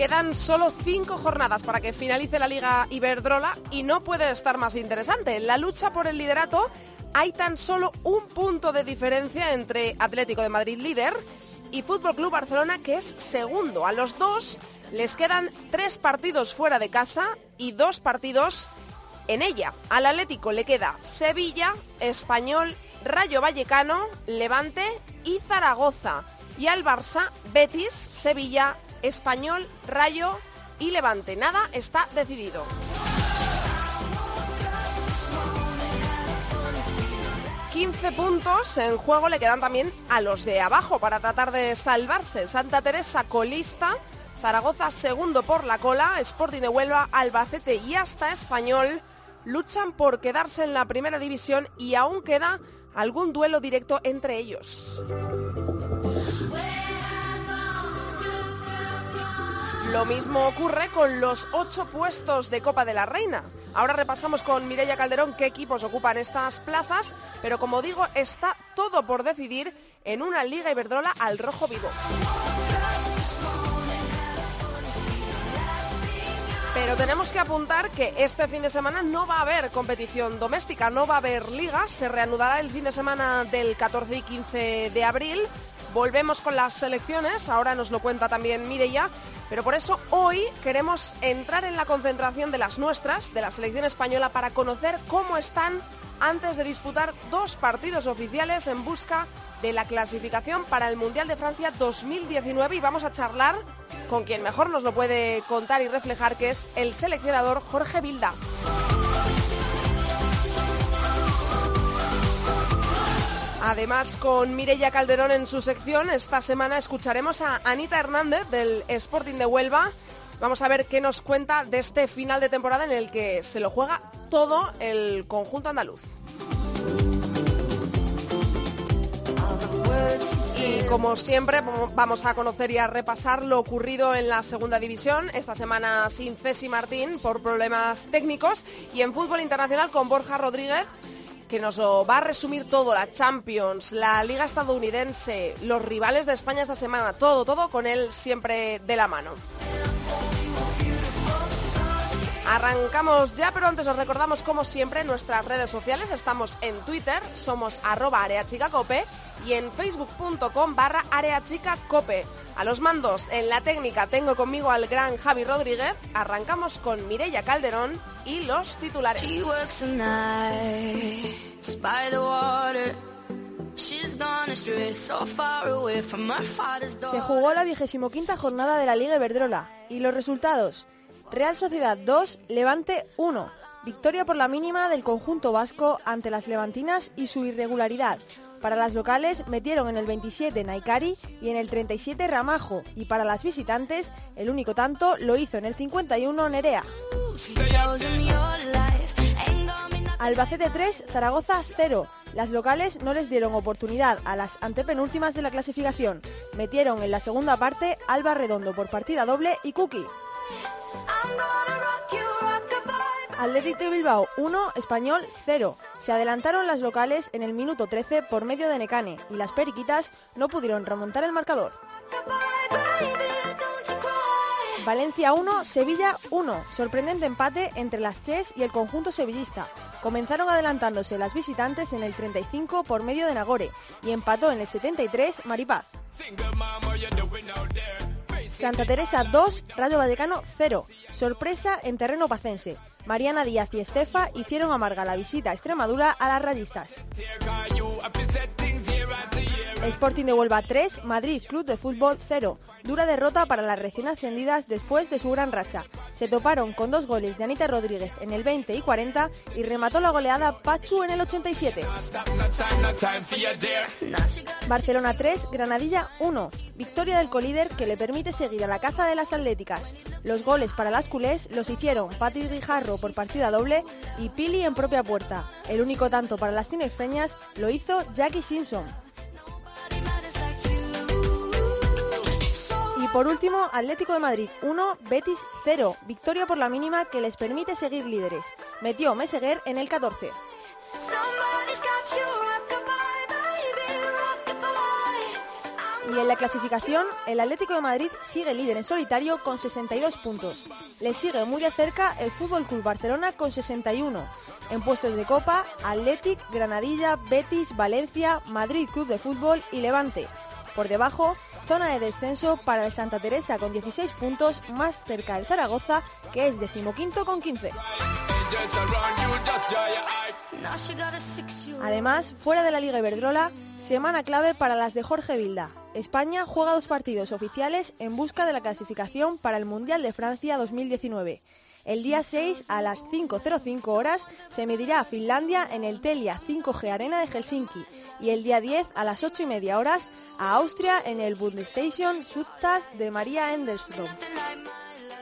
Quedan solo cinco jornadas para que finalice la Liga Iberdrola y no puede estar más interesante. En la lucha por el liderato hay tan solo un punto de diferencia entre Atlético de Madrid líder y Fútbol Club Barcelona que es segundo. A los dos les quedan tres partidos fuera de casa y dos partidos en ella. Al Atlético le queda Sevilla, Español, Rayo Vallecano, Levante y Zaragoza. Y al Barça, Betis, Sevilla, Español, Rayo y Levante. Nada está decidido. ...15 puntos en juego le quedan también a los de abajo para tratar de salvarse. Santa Teresa colista, Zaragoza segundo por la cola, Sporting de Huelva, Albacete y hasta Español luchan por quedarse en la primera división y aún queda algún duelo directo entre ellos. Lo mismo ocurre con los ocho puestos de Copa de la Reina. Ahora repasamos con Mireia Calderón qué equipos ocupan estas plazas, pero como digo, está todo por decidir en una Liga Iberdrola al rojo vivo. Pero tenemos que apuntar que este fin de semana no va a haber competición doméstica, no va a haber liga, se reanudará el fin de semana del 14 y 15 de abril. Volvemos con las selecciones, ahora nos lo cuenta también Mireia, pero por eso hoy queremos entrar en la concentración de las nuestras, de la selección española, para conocer cómo están antes de disputar dos partidos oficiales en busca de la clasificación para el Mundial de Francia 2019 y vamos a charlar con quien mejor nos lo puede contar y reflejar, que es el seleccionador Jorge Vilda. Además, con Mireia Calderón en su sección, esta semana escucharemos a Anita Hernández del Sporting de Huelva. Vamos a ver qué nos cuenta de este final de temporada en el que se lo juega todo el conjunto andaluz. Y como siempre, vamos a conocer y a repasar lo ocurrido en la segunda división. Esta semana sin Cesi Martín por problemas técnicos. Y en fútbol internacional con Borja Rodríguez, que nos lo va a resumir todo: la Champions, la Liga Estadounidense, los rivales de España esta semana. Todo, todo con él siempre de la mano. Arrancamos ya, pero antes os recordamos como siempre nuestras redes sociales. Estamos en Twitter, somos arroba areachicacope y en facebook.com barra areachicacope. A los mandos en la técnica tengo conmigo al gran Javi Rodríguez. Arrancamos con Mireia Calderón y los titulares. Se jugó la vigésimo quinta jornada de la Liga Iberdrola y los resultados. Real Sociedad 2, Levante 1. Victoria por la mínima del conjunto vasco ante las levantinas y su irregularidad. Para las locales metieron en el 27 Naikari y en el 37 Ramajo y para las visitantes el único tanto lo hizo en el 51 Nerea. Albacete 3, Zaragoza 0. Las locales no les dieron oportunidad a las antepenúltimas de la clasificación. Metieron en la segunda parte Alba Redondo por partida doble y Cookie. Atlético de Bilbao 1, Español 0. Se adelantaron las locales en el minuto 13 por medio de Necane y las periquitas no pudieron remontar el marcador. Valencia 1, Sevilla 1. Sorprendente empate entre las Ches y el conjunto sevillista. Comenzaron adelantándose las visitantes en el 35 por medio de Nagore y empató en el 73 Maripaz. Santa Teresa 2, Rayo Vallecano 0. Sorpresa en terreno pacense. Mariana Díaz y Estefa hicieron amarga la visita a Extremadura a las rayistas. Sporting de Huelva 3, Madrid Club de Fútbol 0. Dura derrota para las recién ascendidas después de su gran racha. Se toparon con dos goles de Anita Rodríguez en el 20 y 40 y remató la goleada Pachu en el 87. Barcelona 3, Granadilla 1. Victoria del colíder que le permite seguir a la caza de las atléticas. Los goles para las culés los hicieron Pati Rijarro por partida doble y Pili en propia puerta. El único tanto para las tinerfeñas lo hizo Jackie Simpson. Por último, Atlético de Madrid 1, Betis 0. Victoria por la mínima que les permite seguir líderes. Metió Meseguer en el 14. Y en la clasificación, el Atlético de Madrid sigue líder en solitario con 62 puntos. Le sigue muy de cerca el Fútbol Club Barcelona con 61. En puestos de Copa, Athletic, Granadilla, Betis, Valencia, Madrid Club de Fútbol y Levante. Por debajo, zona de descenso para el Santa Teresa con 16 puntos, más cerca el Zaragoza, que es decimoquinto con 15. Además, fuera de la Liga Iberdrola, semana clave para las de Jorge Vilda. España juega dos partidos oficiales en busca de la clasificación para el Mundial de Francia 2019. El día 6 a las 5.05 horas se medirá a Finlandia en el Telia 5G Arena de Helsinki y el día 10 a las 8 y media horas a Austria en el Bundesstation Sudtas de María Enderstrom.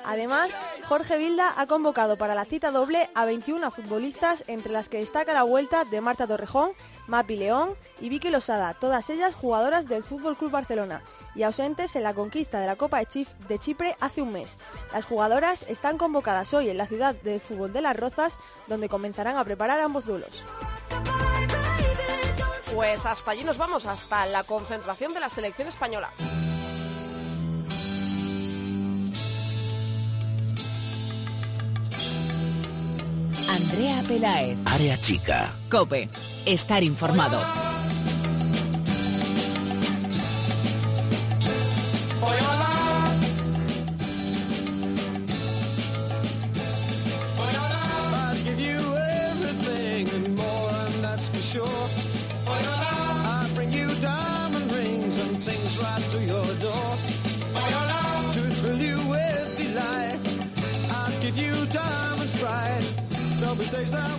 Además, Jorge Vilda ha convocado para la cita doble a 21 futbolistas, entre las que destaca la vuelta de Marta Torrejón, Mapi León y Vicky Losada, todas ellas jugadoras del Fútbol Club Barcelona y ausentes en la conquista de la Copa de Chipre hace un mes. Las jugadoras están convocadas hoy en la ciudad de fútbol de Las Rozas, donde comenzarán a preparar ambos duelos. Pues hasta allí nos vamos, hasta la concentración de la selección española. Andrea Pelaez. Área chica. Cope. Estar informado.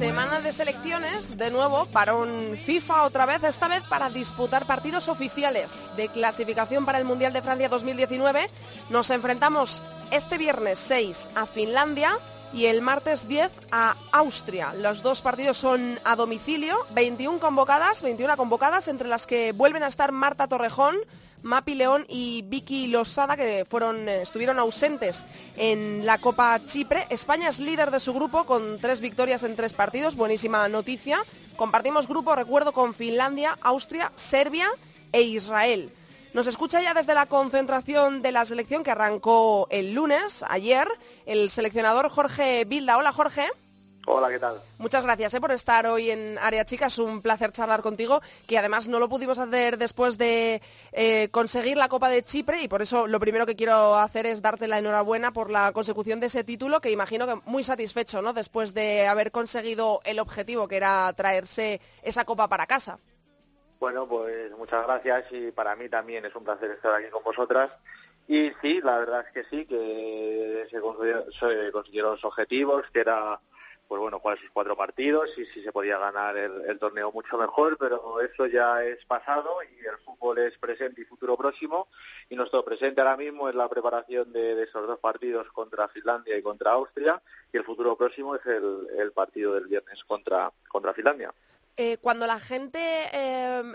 Semana de selecciones, de nuevo, para un FIFA otra vez, esta vez para disputar partidos oficiales de clasificación para el Mundial de Francia 2019. Nos enfrentamos este viernes 6 a Finlandia y el martes 10 a Austria. Los dos partidos son a domicilio, 21 convocadas, 21 convocadas, entre las que vuelven a estar Marta Torrejón, Mapi León y Vicky Losada, que fueron, eh, estuvieron ausentes en la Copa Chipre. España es líder de su grupo con tres victorias en tres partidos, buenísima noticia. Compartimos grupo, recuerdo, con Finlandia, Austria, Serbia e Israel. Nos escucha ya desde la concentración de la selección que arrancó el lunes, ayer, el seleccionador Jorge Bilda. Hola Jorge. Hola, ¿qué tal? Muchas gracias eh, por estar hoy en Área Chica. Es un placer charlar contigo, que además no lo pudimos hacer después de eh, conseguir la Copa de Chipre y por eso lo primero que quiero hacer es darte la enhorabuena por la consecución de ese título, que imagino que muy satisfecho, ¿no? Después de haber conseguido el objetivo, que era traerse esa Copa para casa. Bueno, pues muchas gracias y para mí también es un placer estar aquí con vosotras. Y sí, la verdad es que sí, que se consiguieron los objetivos, que era pues bueno, jugar sus cuatro partidos y si se podía ganar el, torneo mucho mejor, pero eso ya es pasado y el fútbol es presente y futuro próximo y nuestro presente ahora mismo es la preparación de, esos dos partidos contra Finlandia y contra Austria y el futuro próximo es el, el partido del viernes contra, contra Finlandia. Eh, cuando la gente, em,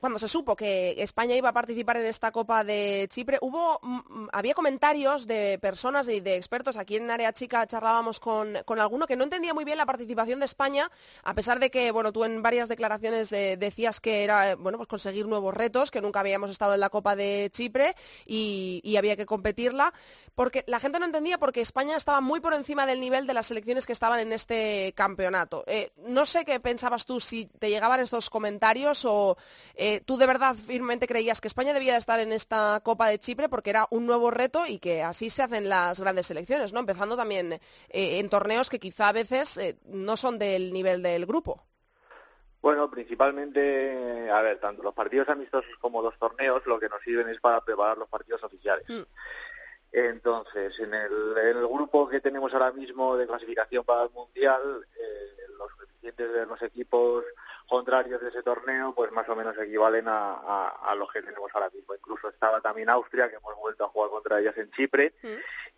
cuando se supo que España iba a participar en esta Copa de Chipre, hubo, mm, mm, había comentarios de personas y de expertos, aquí en Área Chica charlábamos con, alguno que no entendía muy bien la participación de España, a pesar de que, bueno, tú en varias declaraciones eh, decías que era, eh, bueno, pues conseguir nuevos retos, que nunca habíamos estado en la Copa de Chipre y, y había que competirla porque la gente no entendía porque España estaba muy por encima del nivel de las selecciones que estaban en este campeonato. Eh, no sé qué pensabas tú, si te llegaban estos comentarios o eh, tú de verdad firmemente creías que España debía estar en esta Copa de Chipre porque era un nuevo reto y que así se hacen las grandes selecciones, ¿no? Empezando también eh, en torneos que quizá a veces no son del nivel del grupo. Bueno, principalmente, a ver, tanto los partidos amistosos como los torneos lo que nos sirven es para preparar los partidos oficiales. Mm. Entonces, en el, grupo que tenemos ahora mismo de clasificación para el Mundial, eh, los coeficientes de los equipos contrarios de ese torneo, pues más o menos equivalen a, a, los que tenemos ahora mismo. Incluso estaba también Austria, que hemos vuelto a jugar contra ellas en Chipre, mm.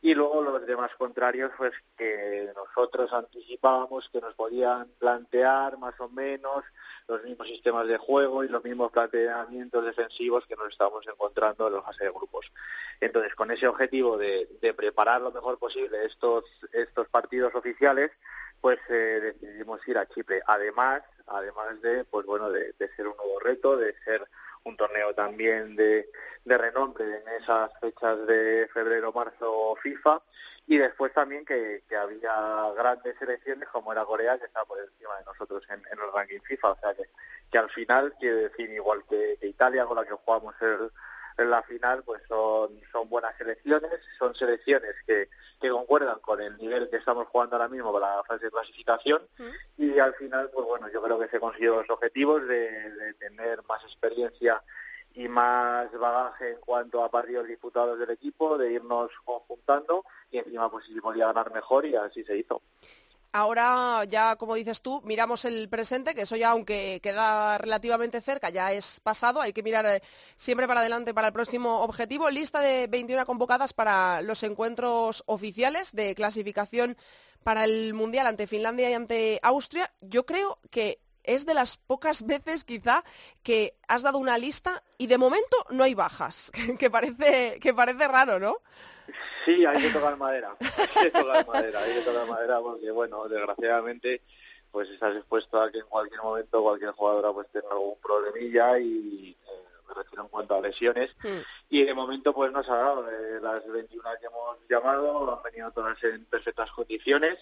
y luego los demás contrarios, pues que nosotros anticipábamos que nos podían plantear más o menos los mismos sistemas de juego y los mismos planteamientos defensivos que nos estamos encontrando en los fase de grupos. Entonces, con ese objetivo de, de preparar lo mejor posible estos, estos partidos oficiales, pues eh, decidimos ir a Chipre. Además, además de, pues bueno, de, ser un nuevo reto, de ser un torneo también de, renombre en esas fechas de febrero, marzo FIFA y después también que, había grandes selecciones como era Corea que estaba por encima de nosotros en, el ranking FIFA, o sea que, que al final quiere decir igual que, que Italia con la que jugamos el, en la final pues son, son buenas selecciones, son selecciones que, que concuerdan con el nivel que estamos jugando ahora mismo para la fase de clasificación y al final pues bueno yo creo que se consiguió los objetivos de, tener más experiencia y más bagaje en cuanto a partidos disputados del equipo, de irnos conjuntando y encima pues si podía ganar mejor y así se hizo. Ahora ya, como dices tú, miramos el presente, que eso ya, aunque queda relativamente cerca, ya es pasado. Hay que mirar eh, siempre para adelante para el próximo objetivo. Lista de 21 convocadas para los encuentros oficiales de clasificación para el Mundial ante Finlandia y ante Austria. Yo creo que es de las pocas veces quizá que has dado una lista y de momento no hay bajas, que parece, que parece raro, ¿no? Sí, hay que tocar madera, hay que tocar madera, hay que tocar madera porque, bueno, desgraciadamente, pues estás expuesto a que en cualquier momento cualquier jugadora pues tenga algún problemilla y eh, me refiero en cuanto a lesiones hmm. y de momento pues nos ha dado eh, las 21 que hemos llamado han venido todas en perfectas condiciones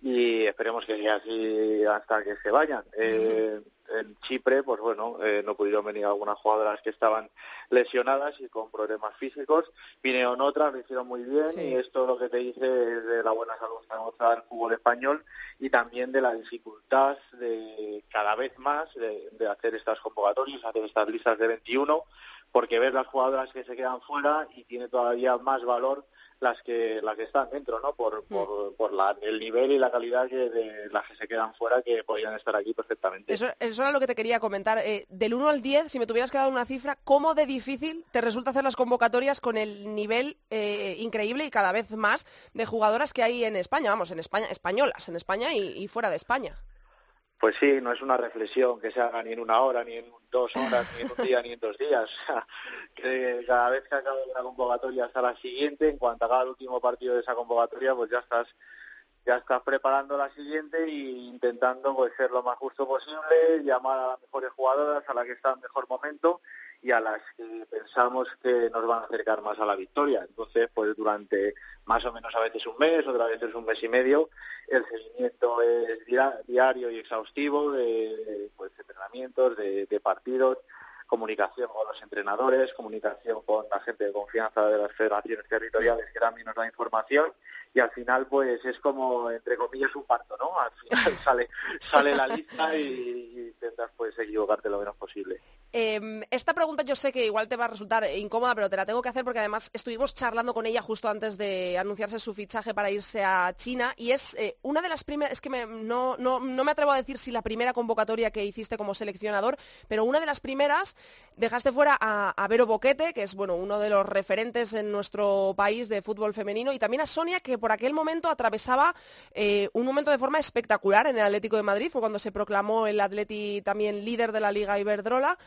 y esperemos que sea así hasta que se vayan. Eh, en Chipre, pues bueno, eh, no pudieron venir algunas jugadoras que estaban lesionadas y con problemas físicos. Vinieron otras, lo hicieron muy bien y esto lo que te dice es de la buena salud que mostrar el fútbol español y también de la dificultad de cada vez más de, de hacer estas convocatorias, hacer estas listas de 21, porque ves las jugadoras que se quedan fuera y tiene todavía más valor las que las que están dentro, ¿no? Por, mm. por, por la, el nivel y la calidad que de las que se quedan fuera que podrían estar aquí perfectamente. Eso, eso era lo que te quería comentar. Eh, del 1 al 10, si me tuvieras que dar una cifra, ¿cómo de difícil te resulta hacer las convocatorias con el nivel eh, increíble y cada vez más de jugadoras que hay en España? Vamos, en España, españolas, en España y fuera de España. Pues sí, no es una reflexión que se haga ni en una hora, ni en dos horas, ni en un día, ni en dos días. cada vez que acabe una convocatoria hasta la siguiente, en cuanto haga el último partido de esa convocatoria, pues ya estás ya estás preparando la siguiente e intentando pues ser lo más justo posible, llamar a las mejores jugadoras, a las que están en mejor momento y a las que pensamos que nos van a acercar más a la victoria. Entonces, pues durante más o menos a veces un mes, otra vez es un mes y medio, el seguimiento es diario y exhaustivo de, pues, entrenamientos, de, de partidos, comunicación con los entrenadores, comunicación con la gente de confianza de las federaciones territoriales que también nos da información y al final pues es como entre comillas un parto, ¿no? Al final sale sale la lista y, intentas pues equivocarte lo menos posible. Em, esta pregunta yo sé que igual te va a resultar incómoda, pero te la tengo que hacer porque además estuvimos charlando con ella justo antes de anunciarse su fichaje para irse a China y es eh, una de las primeras, es que no, no, me atrevo a decir si la primera convocatoria que hiciste como seleccionador, pero una de las primeras dejaste fuera a, Vero Boquete, que es bueno, uno de los referentes en nuestro país de fútbol femenino, y también a Sonia, que por aquel momento atravesaba eh, un momento de forma espectacular en el Atlético de Madrid, fue cuando se proclamó el Atleti también líder de la Liga Iberdrola.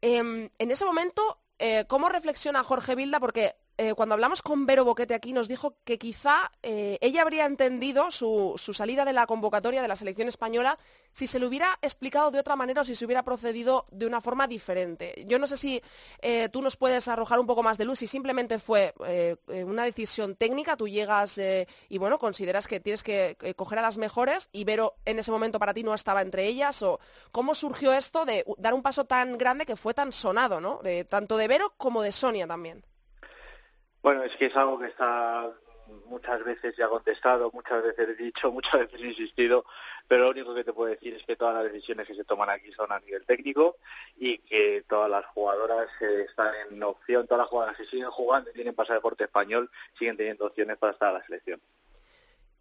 Em, en ese momento, eh, ¿cómo reflexiona Jorge Vilda? Porque eh, cuando hablamos con Vero Boquete aquí nos dijo que quizá eh, ella habría entendido su, salida de la convocatoria de la selección española si se le hubiera explicado de otra manera o si se hubiera procedido de una forma diferente. Yo no sé si eh, tú nos puedes arrojar un poco más de luz, si simplemente fue una decisión técnica, tú llegas y bueno, consideras que tienes que coger a las mejores y Vero en ese momento para ti no estaba entre ellas, o cómo surgió esto de dar un paso tan grande que fue tan sonado, tanto de Vero como de Sonia también. Bueno, es que es algo que está muchas veces ya contestado, muchas veces dicho, muchas veces insistido, pero lo único que te puedo decir es que todas las decisiones que se toman aquí son a nivel técnico y que todas las jugadoras están en opción, todas las jugadoras que siguen jugando y tienen pasaporte español siguen teniendo opciones para estar a la selección.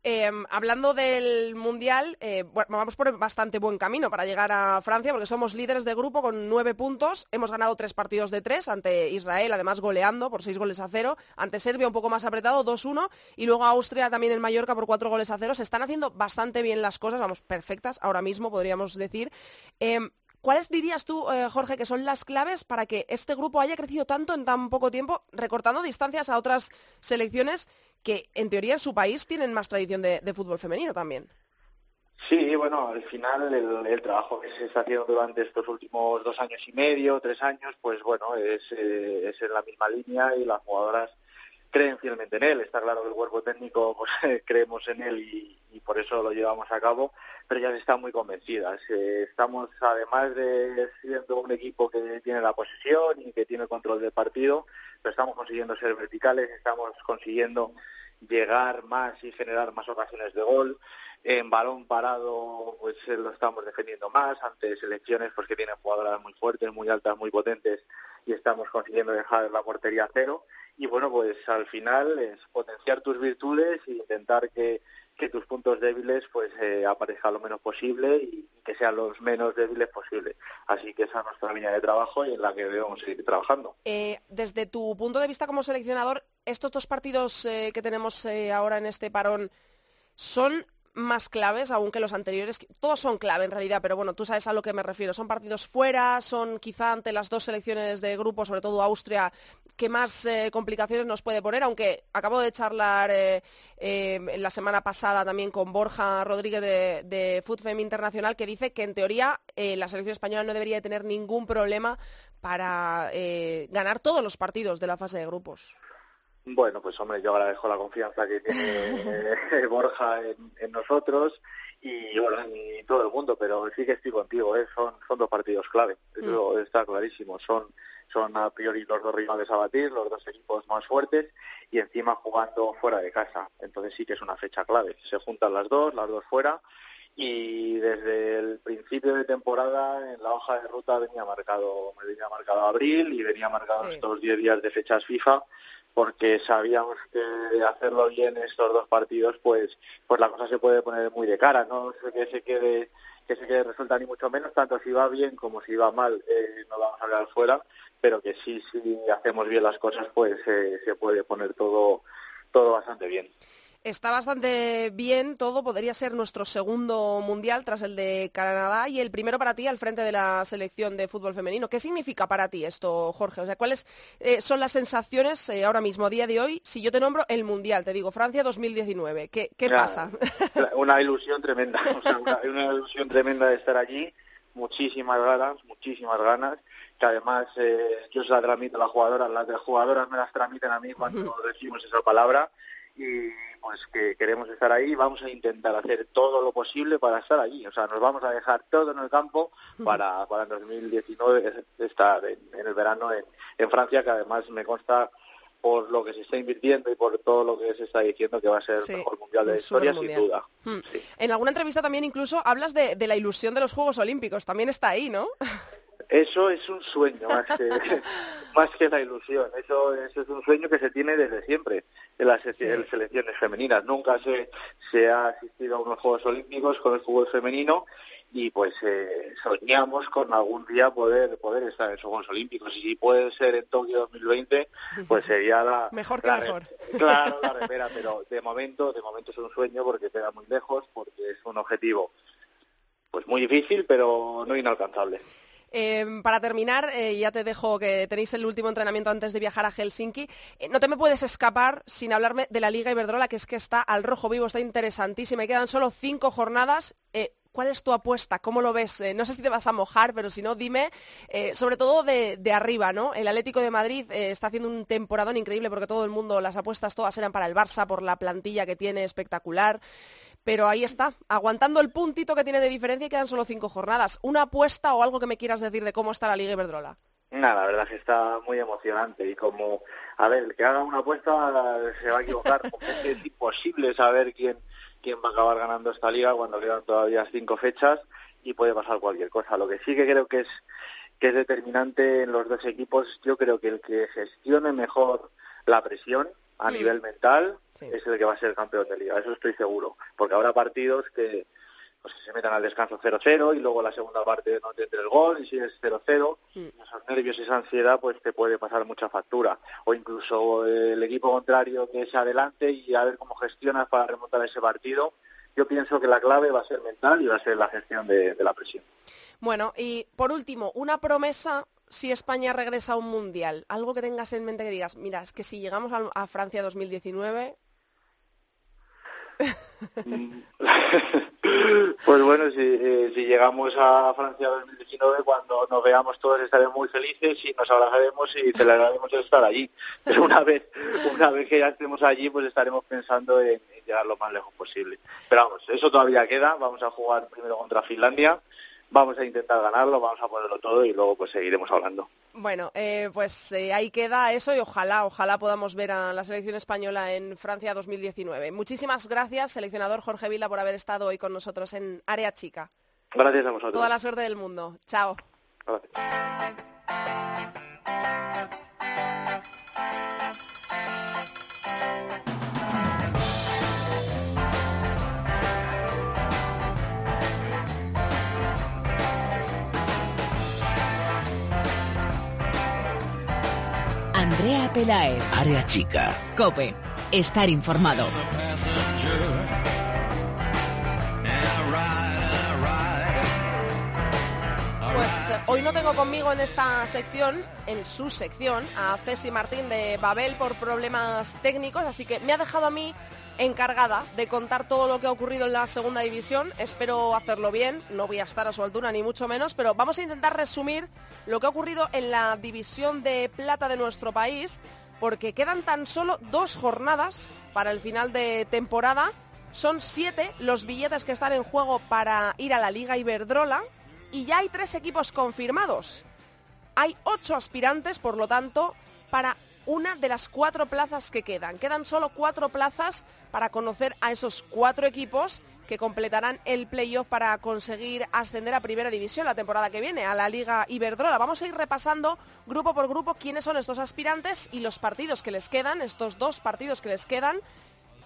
Em, hablando del Mundial, eh, vamos por bastante buen camino para llegar a Francia, porque somos líderes de grupo con nueve puntos. Hemos ganado tres partidos de tres ante Israel, además goleando por seis goles a cero. Ante Serbia un poco más apretado, 2-1. Y luego Austria también en Mallorca por cuatro goles a cero. Se están haciendo bastante bien las cosas, vamos, perfectas ahora mismo, podríamos decir. Em, ¿Cuáles dirías tú, eh, Jorge, que son las claves para que este grupo haya crecido tanto en tan poco tiempo, recortando distancias a otras selecciones que en teoría en su país tienen más tradición de, fútbol femenino también. Sí, bueno, al final el, trabajo que se está haciendo durante estos últimos dos años y medio, tres años, pues bueno, es, eh, es en la misma línea y las jugadoras creen fielmente en él. Está claro que el cuerpo técnico pues, creemos en él y, por eso lo llevamos a cabo, pero ya están muy convencidas. Estamos, además de siendo un equipo que tiene la posesión y que tiene el control del partido, pero estamos consiguiendo ser verticales, estamos consiguiendo llegar más y generar más ocasiones de gol. En balón parado, pues eh, lo estamos defendiendo más ante selecciones pues, que tienen jugadoras muy fuertes, muy altas, muy potentes y estamos consiguiendo dejar la portería cero. Y bueno, pues al final es potenciar tus virtudes e intentar que, tus puntos débiles pues eh, aparezcan lo menos posible y que sean los menos débiles posible. Así que esa es nuestra línea de trabajo y en la que debemos seguir trabajando. Eh, desde tu punto de vista como seleccionador, estos dos partidos eh, que tenemos eh, ahora en este parón son más claves aún que los anteriores. Todos son clave en realidad, pero bueno, tú sabes a lo que me refiero. Son partidos fuera, son quizá ante las dos selecciones de grupo, sobre todo Austria, que más eh, complicaciones nos puede poner, aunque acabo de charlar en la semana pasada también con Borja Rodríguez de, de Food Internacional, que dice que en teoría la selección española no debería tener ningún problema para ganar todos los partidos de la fase de grupos. Bueno, pues hombre, yo agradezco la confianza que tiene Borja en, nosotros y bueno, en todo el mundo, pero sí que estoy contigo, ¿eh? son, son dos partidos clave, eso mm. está clarísimo, son, son a priori los dos rivales a batir, los dos equipos más fuertes y encima jugando fuera de casa, entonces sí que es una fecha clave, se juntan las dos, las dos fuera y desde el principio de temporada en la hoja de ruta venía marcado, me venía marcado abril y venía marcado estos 10 días de fechas FIFA porque sabíamos que hacerlo bien estos dos partidos, pues, pues la cosa se puede poner muy de cara, no que se quede que se quede resulta ni mucho menos, tanto si va bien como si va mal, eh, no vamos a quedar fuera, pero que sí, si hacemos bien las cosas, pues eh, se puede poner todo, todo bastante bien. Está bastante bien todo, podría ser nuestro segundo mundial tras el de Canadá y el primero para ti al frente de la selección de fútbol femenino. ¿Qué significa para ti esto, Jorge? O sea, ¿cuáles eh, son las sensaciones eh, ahora mismo, día de hoy, si yo te nombro el mundial? Te digo, Francia 2019. ¿Qué, qué pasa? Una ilusión tremenda, o sea, una, ilusión tremenda de estar allí, muchísimas ganas, muchísimas ganas que además eh, yo se la tramito a las jugadoras, las de jugadoras me las tramiten a mí cuando decimos esa palabra y pues que queremos estar ahí vamos a intentar hacer todo lo posible para estar allí. O sea, nos vamos a dejar todo en el campo para, para 2019 estar en, el verano en, en Francia, que además me consta por lo que se está invirtiendo y por todo lo que se está diciendo que va a ser el mejor mundial de la historia, sin duda. Hmm. En alguna entrevista también incluso hablas de, de la ilusión de los Juegos Olímpicos, también está ahí, ¿no? Eso es un sueño más que, más que la ilusión. Eso, es un sueño que se tiene desde siempre en las selecciones femeninas. Nunca se, se ha asistido a unos Juegos Olímpicos con el fútbol femenino y pues eh, soñamos con algún día poder poder estar en esos Juegos Olímpicos. Y si puede ser en Tokio 2020 pues sería la mejor que mejor. claro la remera. Pero de momento de momento es un sueño porque queda muy lejos porque es un objetivo pues muy difícil pero no inalcanzable Em, para terminar, eh, ya te dejo que tenéis el último entrenamiento antes de viajar a Helsinki. Eh, no te me puedes escapar sin hablarme de la Liga Iberdrola, que es que está al rojo vivo, está interesantísima. Y quedan solo cinco jornadas. Eh, ¿Cuál es tu apuesta? ¿Cómo lo ves? no sé si te vas a mojar, pero si no, dime, sobre todo de, de, arriba, ¿no? El Atlético de Madrid está haciendo un temporadón increíble porque todo el mundo, las apuestas todas eran para el Barça por la plantilla que tiene espectacular pero ahí está, aguantando el puntito que tiene de diferencia y quedan solo cinco jornadas. ¿Una apuesta o algo que me quieras decir de cómo está la Liga Iberdrola? Nada, la verdad es que está muy emocionante y como, a ver, el que haga una apuesta se va a equivocar porque es imposible saber quién, quién va a acabar ganando esta liga cuando quedan todavía cinco fechas y puede pasar cualquier cosa. Lo que sí que creo que es que es determinante en los dos equipos, yo creo que el que gestione mejor la presión a mm. nivel mental es el que va a ser campeón de liga, eso estoy seguro, porque habrá partidos que pues se metan al descanso 0-0 y luego la segunda parte no te entre el gol y sigues 0-0, mm. esos nervios y esa ansiedad pues te puede pasar mucha factura. O incluso el equipo contrario que es adelante y a ver cómo gestionas para remontar ese partido. Yo pienso que la clave va a ser mental y va a ser la gestión de, la presión. Bueno, y por último, una promesa si España regresa a un mundial. Algo que tengas en mente que digas, mira, es que si llegamos a, a Francia 2019 pues bueno, eh, si, llegamos a Francia 2019, cuando nos veamos todos estaremos muy felices y nos abrazaremos y celebraremos estar allí. Pero una vez, una vez que ya estemos allí, pues estaremos pensando en llegar lo más lejos posible. Pero vamos, eso todavía queda. Vamos a jugar primero contra Finlandia vamos a intentar ganarlo, vamos a ponerlo todo y luego pues seguiremos hablando. Bueno, eh, pues eh, ahí queda eso y ojalá, ojalá podamos ver a la selección española en Francia 2019. Muchísimas gracias, seleccionador Jorge Vila, por haber estado hoy con nosotros en Área Chica. Gracias a vosotros. Toda la suerte del mundo. Chao. Andrea Pelaez. Área chica. Cope. Estar informado. Hoy no tengo conmigo en esta sección, en su sección, a Ceci Martín de Babel por problemas técnicos, así que me ha dejado a mí encargada de contar todo lo que ha ocurrido en la segunda división. Espero hacerlo bien, no voy a estar a su altura ni mucho menos, pero vamos a intentar resumir lo que ha ocurrido en la división de plata de nuestro país, porque quedan tan solo dos jornadas para el final de temporada. Son siete los billetes que están en juego para ir a la Liga Iberdrola y ya hay tres equipos confirmados. Hay ocho aspirantes, por lo tanto, para una de las cuatro plazas que quedan. Quedan solo cuatro plazas para conocer a esos cuatro equipos que completarán el playoff para conseguir ascender a Primera División la temporada que viene, a la Liga Iberdrola. Vamos a ir repasando grupo por grupo quiénes son estos aspirantes y los partidos que les quedan, estos dos partidos que les quedan,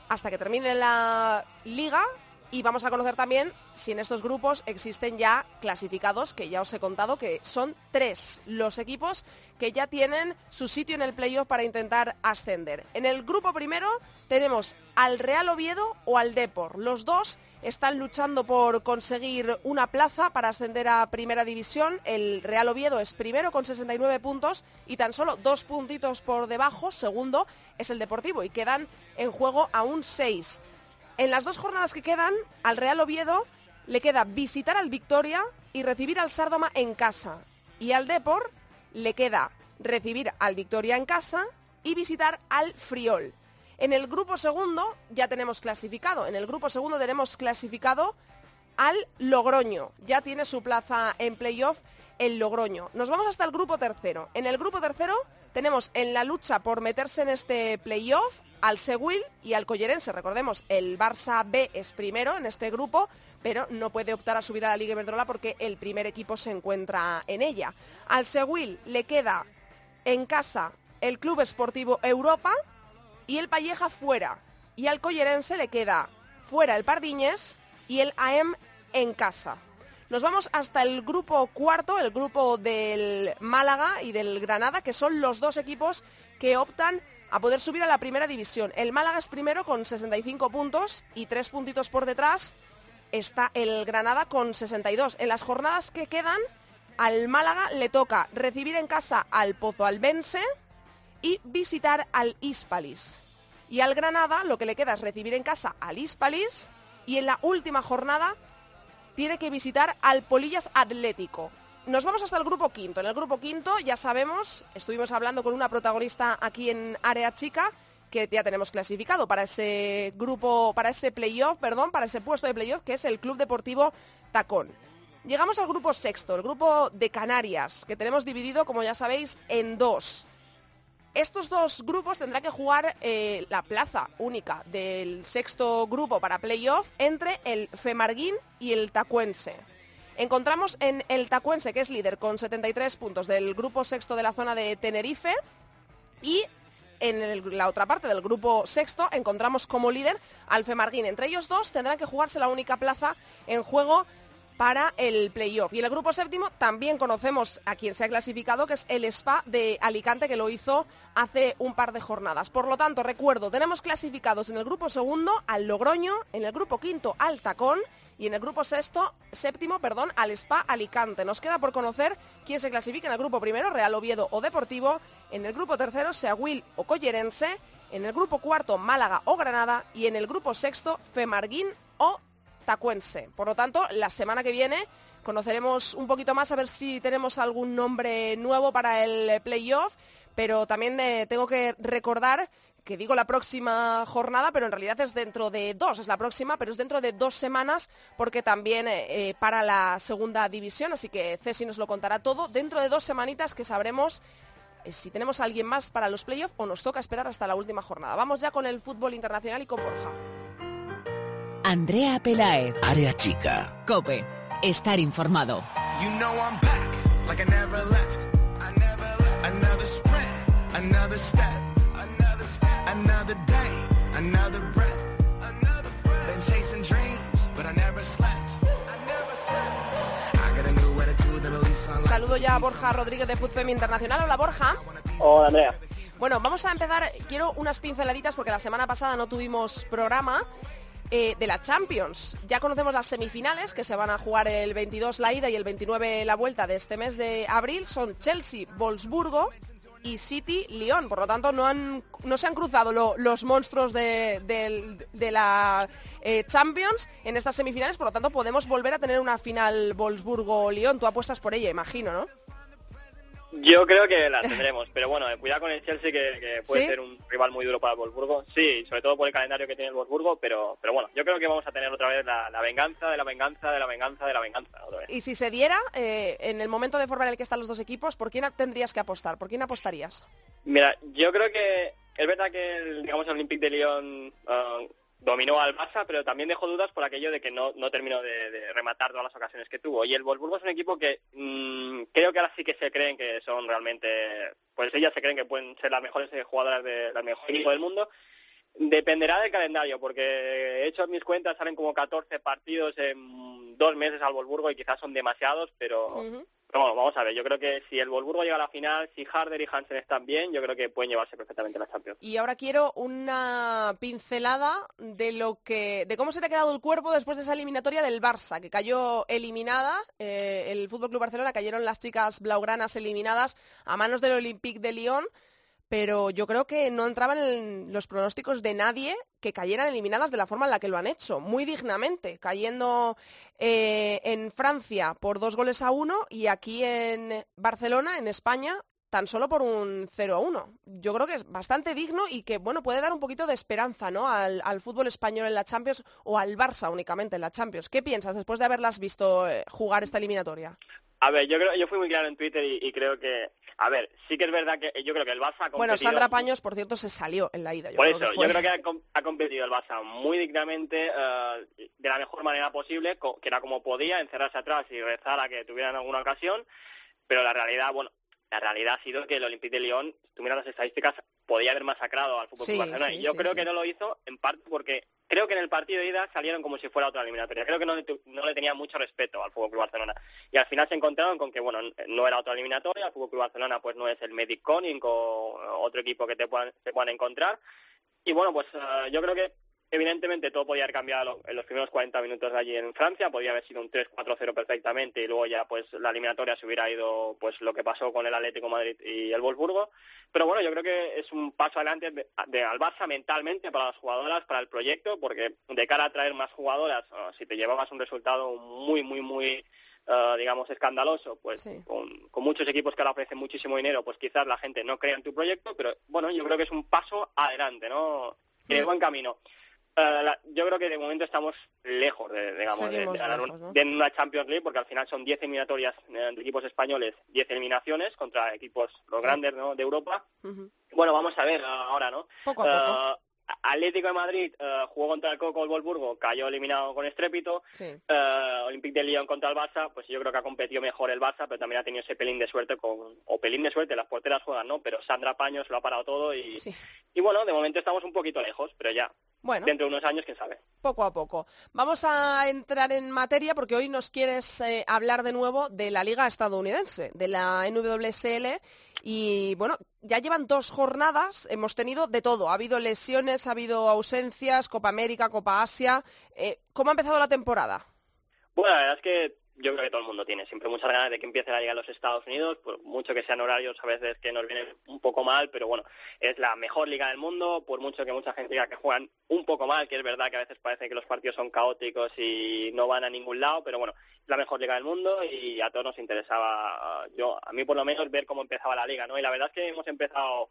hasta que termine la liga y vamos a conocer también si en estos grupos existen ya clasificados, que ya os he contado que son tres los equipos que ya tienen su sitio en el playoff para intentar ascender. En el grupo primero tenemos al Real Oviedo o al Depor. Los dos están luchando por conseguir una plaza para ascender a Primera División. El Real Oviedo es primero con 69 puntos y tan solo dos puntitos por debajo. Segundo es el Deportivo y quedan en juego aún seis. En las dos jornadas que quedan, al Real Oviedo le queda visitar al Victoria y recibir al Sárdoma en casa. Y al Depor le queda recibir al Victoria en casa y visitar al Friol. En el grupo segundo ya tenemos clasificado. En el grupo segundo tenemos clasificado al Logroño. Ya tiene su plaza en playoff el Logroño. Nos vamos hasta el grupo tercero. En el grupo tercero tenemos en la lucha por meterse en este playoff al Seguil y al Collerense. Recordemos, el Barça B es primero en este grupo, pero no puede optar a subir a la Liga Iberdrola porque el primer equipo se encuentra en ella. Al Seguil le queda en casa el Club Esportivo Europa y el Palleja fuera. Y al Collerense le queda fuera el Pardiñes y el AM en casa. Nos vamos hasta el grupo cuarto, el grupo del Málaga y del Granada, que son los dos equipos que optan a poder subir a la primera división. El Málaga es primero con 65 puntos y tres puntitos por detrás está el Granada con 62. En las jornadas que quedan, al Málaga le toca recibir en casa al Pozo Albense y visitar al Hispalis. Y al Granada lo que le queda es recibir en casa al Hispalis y en la última jornada tiene que visitar al Polillas Atlético. Nos vamos hasta el grupo quinto. En el grupo quinto ya sabemos, estuvimos hablando con una protagonista aquí en Área Chica, que ya tenemos clasificado para ese grupo, para ese playoff, perdón, para ese puesto de playoff, que es el Club Deportivo Tacón. Llegamos al grupo sexto, el grupo de Canarias, que tenemos dividido, como ya sabéis, en dos. Estos dos grupos tendrán que jugar eh, la plaza única del sexto grupo para playoff entre el Femarguín y el Tacuense. Encontramos en el Tacuense, que es líder con 73 puntos del grupo sexto de la zona de Tenerife, y en la otra parte del grupo sexto encontramos como líder al Femarguín. Entre ellos dos tendrán que jugarse la única plaza en juego para el playoff. Y en el grupo séptimo también conocemos a quien se ha clasificado, que es el Spa de Alicante, que lo hizo hace un par de jornadas. Por lo tanto, recuerdo, tenemos clasificados en el grupo segundo al Logroño, en el grupo quinto al Tacón y en el grupo sexto, séptimo, perdón, al Spa Alicante. Nos queda por conocer quién se clasifica en el grupo primero, Real Oviedo o Deportivo, en el grupo tercero, Seaguil o Collerense, en el grupo cuarto, Málaga o Granada y en el grupo sexto, Femarguín o Por lo tanto, la semana que viene conoceremos un poquito más a ver si tenemos algún nombre nuevo para el playoff, pero también eh, tengo que recordar que digo la próxima jornada, pero en realidad es dentro de dos, es la próxima, pero es dentro de dos semanas porque también eh, eh, para la segunda división, así que Ceci nos lo contará todo, dentro de dos semanitas que sabremos si tenemos alguien más para los playoffs o nos toca esperar hasta la última jornada. Vamos ya con el fútbol internacional y con Borja. Andrea Pelaez. Área chica. Cope. Estar informado. You know I'm back, like I never left. I never left. Another sprint, another step. Another step. Another day, another breath. Another breath. Been chasing dreams, but I never slept. I never slept. I got a new attitude and at least I like Saludo ya a Borja Rodríguez de Fútbol Internacional. Hola Borja. Hola Andrea. Bueno, vamos a empezar. Quiero unas pinceladitas porque la semana pasada no tuvimos programa. Eh, de la Champions. Ya conocemos las semifinales que se van a jugar el 22 la ida y el 29 la vuelta de este mes de abril. Son Chelsea, Wolfsburgo y City, Lyon. Por lo tanto, no, han, no se han cruzado lo- los monstruos de, del- de la eh, Champions en estas semifinales. Por lo tanto, podemos volver a tener una final Wolfsburgo-Lyon. Tú apuestas por ella, imagino, ¿no? Yo creo que la tendremos, pero bueno, eh, cuidado con el Chelsea que, que puede ¿Sí? ser un rival muy duro para el Wolfsburgo. Sí, sobre todo por el calendario que tiene el Wolfsburgo, pero, pero bueno, yo creo que vamos a tener otra vez la, la venganza de la venganza de la venganza de la venganza. Otra vez. Y si se diera, eh, en el momento de forma en el que están los dos equipos, ¿por quién tendrías que apostar? ¿Por quién apostarías? Mira, yo creo que es verdad que el, digamos, el Olympique de Lyon ah, dominó al Barça, pero también dejó dudas por aquello de que no, no terminó de, de rematar todas las ocasiones que tuvo. Y el Wolfsburgo es un equipo que mm, creo que ahora sí que se creen que son realmente, pues ellas se creen que pueden ser las mejores eh, jugadoras de, del mejor equipo del mundo. Dependerá del calendario, porque he hecho mis cuentas, salen como 14 partidos en dos meses al Wolfsburgo y quizás son demasiados, pero. Vamos a ver. Yo creo que si el Wolfsburgo llega a la final, si Harder y Hansen están bien, yo creo que pueden llevarse perfectamente la Champions. Y ahora quiero una pincelada de lo que, de cómo se te ha quedado el cuerpo después de esa eliminatoria del Barça, que cayó eliminada, eh, el Fútbol Club Barcelona cayeron las chicas blaugranas eliminadas a manos del Olympique de Lyon, pero yo creo que no entraban en los pronósticos de nadie que cayeran eliminadas de la forma en la que lo han hecho, muy dignamente, cayendo eh, en Francia por dos goles a uno y aquí en Barcelona, en España, tan solo por un 0 a 1. Yo creo que es bastante digno y que bueno puede dar un poquito de esperanza ¿no? al, fútbol español en la Champions o al Barça únicamente en la Champions. ¿Qué piensas después de haberlas visto eh, jugar esta eliminatoria? A ver, yo creo, yo fui muy claro en Twitter y creo que, a ver, sí que es verdad que yo creo que el Barça ha competido... Bueno, Sandra Paños, por cierto, se salió en la ida. Yo Por creo eso, que yo creo que ha, com- ha competido el Barça muy dignamente, eh, de la mejor manera posible, que era como podía, encerrarse atrás y rezar a que tuvieran alguna ocasión, pero la realidad, bueno, la realidad ha sido que el Olympique de Lyon, si tú miras las estadísticas, podía haber masacrado al Fútbol Sí, Club Barcelona. sí, y yo sí, creo que no lo hizo, en parte porque creo que en el partido de ida salieron como si fuera otra eliminatoria. Creo que no no le tenían mucho respeto al Fútbol Club Barcelona. Y al final se encontraron con que, bueno, no era otra eliminatoria, el Fútbol Club Barcelona pues no es el Medic Koning o otro equipo que te puedan, se puedan encontrar. Y bueno, pues eh, yo creo que evidentemente todo podía haber cambiado en los primeros 40 minutos de allí en Francia, podía haber sido un 3-4-0 perfectamente y luego ya pues la eliminatoria se hubiera ido pues lo que pasó con el Atlético Madrid y el Wolfsburgo. Pero bueno, yo creo que es un paso adelante de, de al Barça mentalmente para las jugadoras, para el proyecto, porque de cara a traer más jugadoras, eh, si te llevabas un resultado muy, muy, muy eh, digamos, escandaloso, pues Sí. con, con muchos equipos que ahora ofrecen muchísimo dinero, pues quizás la gente no crea en tu proyecto, pero bueno, yo creo que es un paso adelante, ¿no? Que es Mm. buen camino. Eh, yo creo que de momento estamos lejos de, digamos, de, ganar una Champions League, porque al final son 10 eliminatorias de equipos españoles, 10 eliminaciones contra equipos los grandes de Europa. Bueno, vamos a ver ahora, ¿no? Poco a poco. Atlético de Madrid jugó contra el Coco el Wolfsburgo, cayó eliminado con estrépito. Sí. Uh, Olympique de Lyon contra el Barça, pues yo creo que ha competido mejor el Barça, pero también ha tenido ese pelín de suerte con o pelín de suerte, las porteras juegan, ¿no? Pero Sandra Paños lo ha parado todo y y bueno, de momento estamos un poquito lejos, pero ya bueno, dentro de unos años, quién sabe. Poco a poco. Vamos a entrar en materia porque hoy nos quieres eh, hablar de nuevo de la liga estadounidense, de la NWSL y bueno, ya llevan dos jornadas, hemos tenido de todo. Ha habido lesiones, ha habido ausencias, Copa América, Copa Asia. Eh, ¿Cómo ha empezado la temporada? Bueno, la verdad es que yo creo que todo el mundo tiene siempre muchas ganas de que empiece la Liga de los Estados Unidos, por mucho que sean horarios a veces que nos vienen un poco mal, pero bueno, es la mejor liga del mundo, por mucho que mucha gente diga que juegan un poco mal, que es verdad que a veces parece que los partidos son caóticos y no van a ningún lado, pero bueno, es la mejor liga del mundo y a todos nos interesaba, yo, a mí por lo menos, ver cómo empezaba la liga, ¿no? Y la verdad es que hemos empezado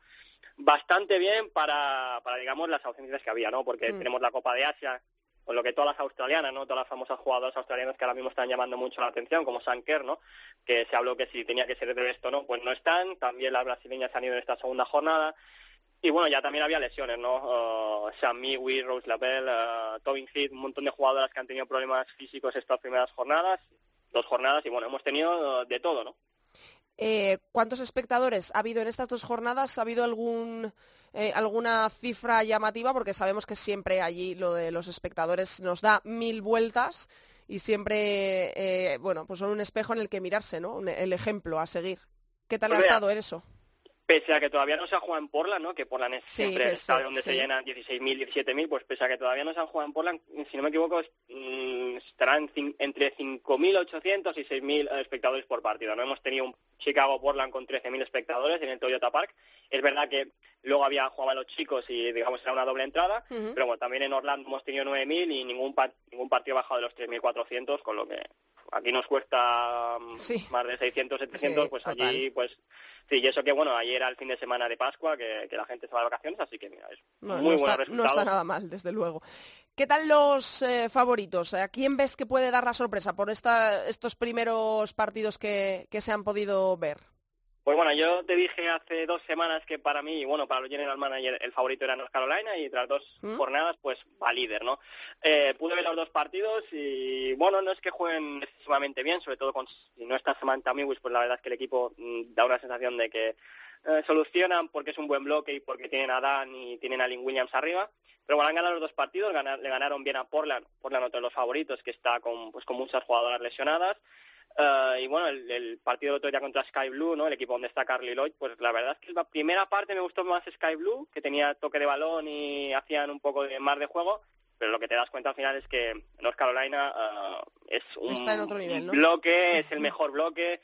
bastante bien para, para digamos, las ausencias que había, ¿no? Porque mm. tenemos la Copa de Asia, con lo que todas las australianas, ¿no? Todas las famosas jugadoras australianas que ahora mismo están llamando mucho la atención, como Sanker, ¿no? Que se habló que si tenía que ser de esto, ¿no? Pues no están. También las brasileñas han ido en esta segunda jornada. Y bueno, ya también había lesiones, ¿no? Uh, Sam Miwi, Rose Labelle, uh, Tobin Heath, un montón de jugadoras que han tenido problemas físicos estas primeras jornadas, dos jornadas, y bueno, hemos tenido uh, de todo, ¿no? Eh, ¿Cuántos espectadores ha habido en estas dos jornadas? ¿Ha habido algún eh, alguna cifra llamativa, porque sabemos que siempre allí lo de los espectadores nos da mil vueltas y siempre, eh, bueno, pues son un espejo en el que mirarse, ¿no? El ejemplo a seguir. ¿Qué tal pues ha estado en eso? Pese a que todavía no se ha jugado en Portland, ¿no? Que Portland es siempre el estadio donde se llenan 16.000, 17.000, pues pese a que todavía no se ha jugado en Portland, si no me equivoco, mm, estarán entre 5.800 y 6.000 espectadores por partido. No hemos tenido un Chicago-Portland con 13.000 espectadores en el Toyota Park. Es verdad que luego había jugado a los chicos y, digamos, era una doble entrada, pero bueno, también en Orlando hemos tenido 9.000 y ningún, ningún partido ha bajado de los 3.400, con lo que aquí nos cuesta mm, más de 600, 700, pues allí, pues sí, y eso que bueno, ayer era el fin de semana de Pascua, que, la gente se va de vacaciones, así que mira, es muy no está, No está nada mal, desde luego. ¿Qué tal los eh, favoritos? ¿A quién ves que puede dar la sorpresa por esta, estos primeros partidos que se han podido ver? Pues bueno, yo te dije hace dos semanas que para mí, bueno, para los general manager el favorito era North Carolina y tras dos ¿Mm? jornadas pues va líder, ¿no? Eh, pude ver los dos partidos y bueno, no es que jueguen excesivamente bien, sobre todo con, si no está Samantha Miwis, pues la verdad es que el equipo mm, da una sensación de que eh, solucionan porque es un buen bloque y porque tienen a Dan y tienen a Lynn Williams arriba. Pero bueno, han ganado los dos partidos, le ganaron bien a Portland, Portland otro de los favoritos que está con, pues, con muchas jugadoras lesionadas. Eh, y bueno, el, partido de otro día contra Sky Blue, ¿no? El equipo donde está Carly Lloyd, pues la verdad es que la primera parte me gustó más Sky Blue, que tenía toque de balón y hacían un poco de más de juego, pero lo que te das cuenta al final es que North Carolina uh, es un bloque, es el mejor bloque.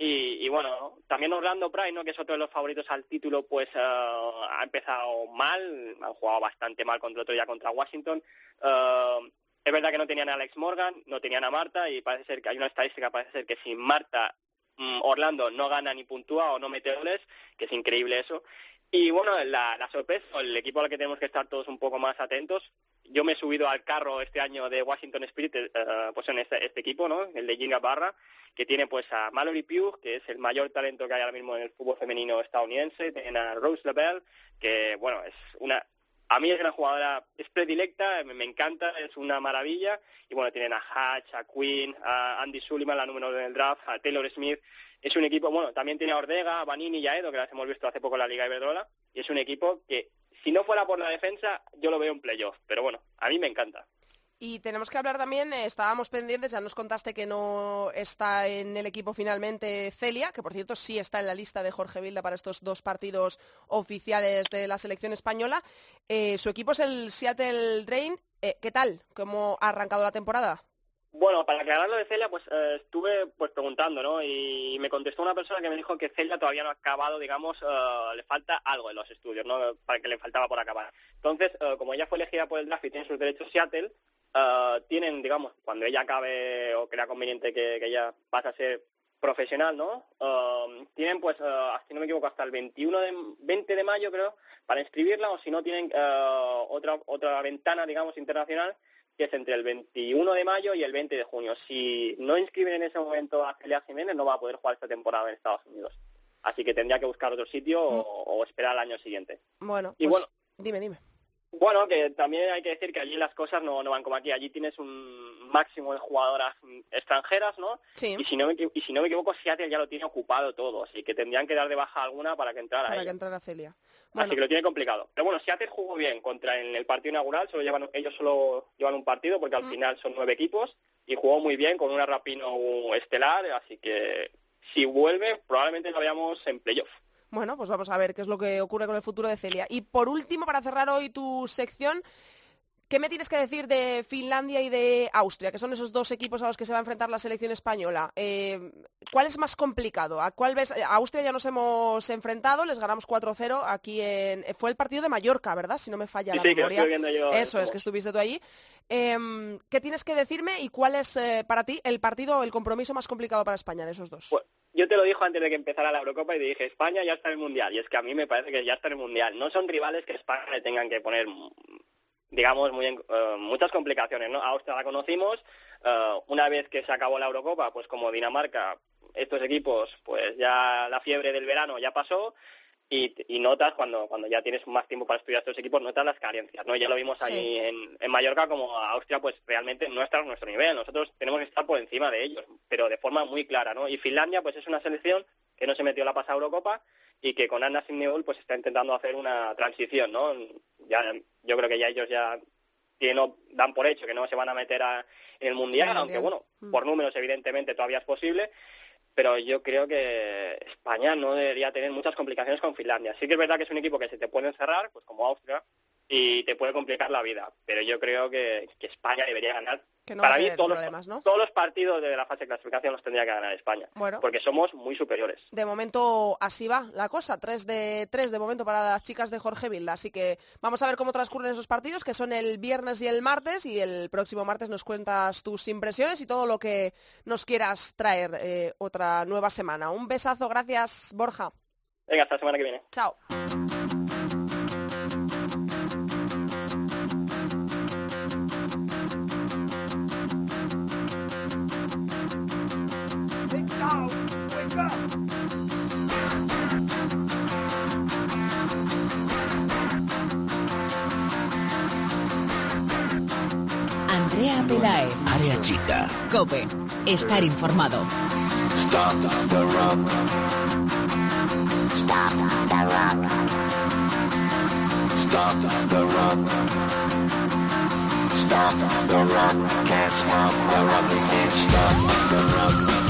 Y, y, bueno, también Orlando Pride, ¿no? que es otro de los favoritos al título, pues uh, ha empezado mal, ha jugado bastante mal contra otro día contra Washington. Uh, es verdad que no tenían a Alex Morgan, no tenían a Marta y parece ser que hay una estadística, parece ser que sin Marta mm, Orlando no gana ni puntúa o no mete goles, que es increíble eso. Y bueno, la, sorpresa, el equipo al que tenemos que estar todos un poco más atentos, yo me he subido al carro este año de Washington Spirit, eh, pues en este, este, equipo, ¿no? El de Ginga Barra, que tiene pues a Mallory Pugh, que es el mayor talento que hay ahora mismo en el fútbol femenino estadounidense, tienen a Rose LaBelle, que bueno, es una a mí es una jugadora, es predilecta, me, encanta, es una maravilla. Y bueno, tienen a Hatch, a Quinn, a Andy Sullivan, la número del draft, a Taylor Smith. Es un equipo, bueno, también tiene a Ortega, a Vanini y a Edo, que las hemos visto hace poco en la Liga Iberdrola. Y es un equipo que, si no fuera por la defensa, yo lo veo en playoff. Pero bueno, a mí me encanta. Y tenemos que hablar también, eh, estábamos pendientes, ya nos contaste que no está en el equipo finalmente Celia, que por cierto sí está en la lista de Jorge Vilda para estos dos partidos oficiales de la selección española. Eh, su equipo es el Seattle Drain. Eh, ¿Qué tal? ¿Cómo ha arrancado la temporada? Bueno, para aclarar lo de Celia, pues estuve pues preguntando, ¿no? Y me contestó una persona que me dijo que Celia todavía no ha acabado, digamos, le falta algo en los estudios, ¿no? Para que le faltaba por acabar. Entonces, como ella fue elegida por el draft y tiene sus derechos Seattle, Ah, tienen, digamos, cuando ella acabe o crea conveniente que, ella pase a ser profesional, ¿no? Um, tienen, pues, uh, si no me equivoco, hasta el 21 de, 20 de mayo, creo, para inscribirla, o si no, tienen uh, otra, otra ventana, digamos, internacional, que es entre el 21 de mayo y el 20 de junio. Si no inscriben en ese momento a Celia Jiménez, no va a poder jugar esta temporada en Estados Unidos. Así que tendría que buscar otro sitio o, mm. esperar al año siguiente. Bueno, y pues, bueno, dime, dime. Bueno, que también hay que decir que allí las cosas no, no van como aquí. Allí tienes un máximo de jugadoras extranjeras, ¿no? Sí. Y si no me, y si no me equivoco, Seattle ya lo tiene ocupado todo, así que tendrían que dar de baja alguna para que entrara Para que entrara Celia. Así que lo tiene complicado. Pero bueno, Seattle jugó bien contra en el partido inaugural, solo llevan, ellos solo llevan un partido porque al mm. final son nueve equipos y jugó muy bien con una Rapino estelar, así que si vuelve probablemente lo veamos en playoff. Bueno, pues vamos a ver qué es lo que ocurre con el futuro de Celia. Y por último, para cerrar hoy tu sección, ¿Qué me tienes que decir de Finlandia y de Austria, que son esos dos equipos a los que se va a enfrentar la selección española? Eh, ¿Cuál es más complicado? ¿A cuál ves? A Austria ya nos hemos enfrentado, les ganamos 4-0 aquí en... Fue el partido de Mallorca, ¿verdad? Si no me falla la memoria. Eso es, que estuviste tú allí. Em, ¿Qué tienes que decirme y cuál es eh, para ti el partido, el compromiso más complicado para España de esos dos? Pues, yo te lo dije antes de que empezara la Eurocopa y te dije, España ya está en el Mundial. Y es que a mí me parece que ya está en el Mundial. No son rivales que España le tengan que poner digamos, muy eh, muchas complicaciones, ¿no? Austria la conocimos, eh, una vez que se acabó la Eurocopa, pues como Dinamarca, estos equipos, pues ya la fiebre del verano ya pasó y, notas cuando, cuando ya tienes más tiempo para estudiar estos equipos, notas las carencias, ¿no? Ya lo vimos ahí en, en Mallorca como Austria, pues realmente no está a nuestro nivel, nosotros tenemos que estar por encima de ellos, pero de forma muy clara, ¿no? Y Finlandia, pues es una selección que no se metió la pasada Eurocopa y que con Anna Signeul pues está intentando hacer una transición, ¿no? Ya, yo creo que ya ellos ya no, dan por hecho que no se van a meter a, en el mundial, aunque bueno, mm. por números evidentemente todavía es posible, pero yo creo que España no debería tener muchas complicaciones con Finlandia. Sí que es verdad que es un equipo que se te puede encerrar, pues como Austria, y te puede complicar la vida, pero yo creo que España debería ganar para mí todos, los, todos los partidos de la fase de clasificación los tendría que ganar España, porque somos muy superiores. De momento así va la cosa, 3 de 3 de momento para las chicas de Jorge Vilda, así que vamos a ver cómo transcurren esos partidos, que son el viernes y el martes, y el próximo martes nos cuentas tus impresiones y todo lo que nos quieras traer eh, otra nueva semana. Un besazo, gracias Borja. Venga, hasta la semana que viene. Chao. Andrea Pelae. Área chica. Cope. Estar informado. Stop the rock. Stop the rock. Stop the rock. Stop the rock. Can't stop the rock. Can't stop the rock.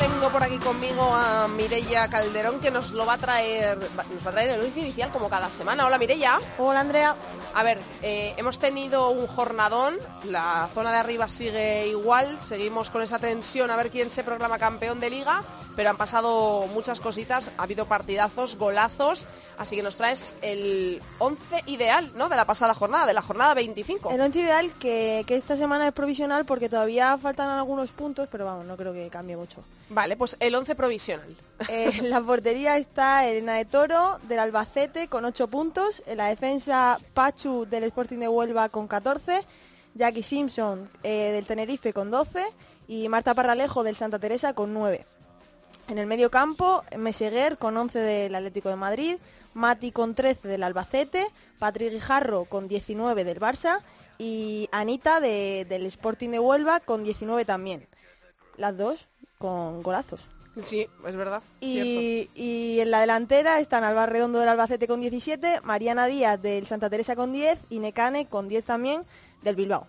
Tengo por aquí conmigo a Mireia Calderón que nos lo va a traer, nos va a traer el once inicial como cada semana. Hola Mireia. Hola Andrea. A ver, eh, hemos tenido un jornadón, la zona de arriba sigue igual, seguimos con esa tensión a ver quién se proclama campeón de liga, pero han pasado muchas cositas, ha habido partidazos, golazos Así que nos traes el 11 ideal, ¿no? De la pasada jornada, de la jornada 25. El 11 ideal que, esta semana es provisional porque todavía faltan algunos puntos, pero vamos, no creo que cambie mucho. Vale, pues el 11 provisional. Eh, en la portería está Elena de Toro del Albacete con 8 puntos. En la defensa Pachu del Sporting de Huelva con 14. Jackie Simpson eh, del Tenerife con 12. Y Marta Parralejo del Santa Teresa con 9. En el medio campo, Meseguer con 11 del Atlético de Madrid, Mati con 13 del Albacete, Patrick Guijarro con 19 del Barça y Anita del Sporting de Huelva con 19 también. Las dos con golazos. Sí, es verdad. Y, y, en la delantera están Alba Redondo del Albacete con 17, Mariana Díaz del Santa Teresa con 10 y Necane con 10 también del Bilbao.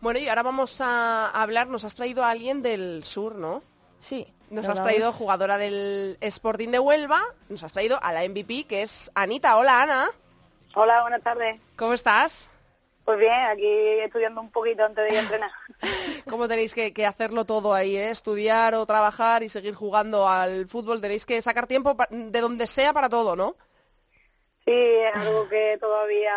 Bueno, y ahora vamos a hablar, nos has traído a alguien del sur, ¿no? Sí. Nos has traído jugadora del Sporting de Huelva, nos has traído a la MVP, que es Anita. Hola, Ana. Hola, buenas tardes. ¿Cómo estás? Pues bien, aquí estudiando un poquito antes de ir a entrenar. ¿Cómo tenéis que, hacerlo todo ahí? Eh? Estudiar o trabajar y seguir jugando al fútbol. Tenéis que sacar tiempo de donde sea para todo, ¿no? Sí, es algo que todavía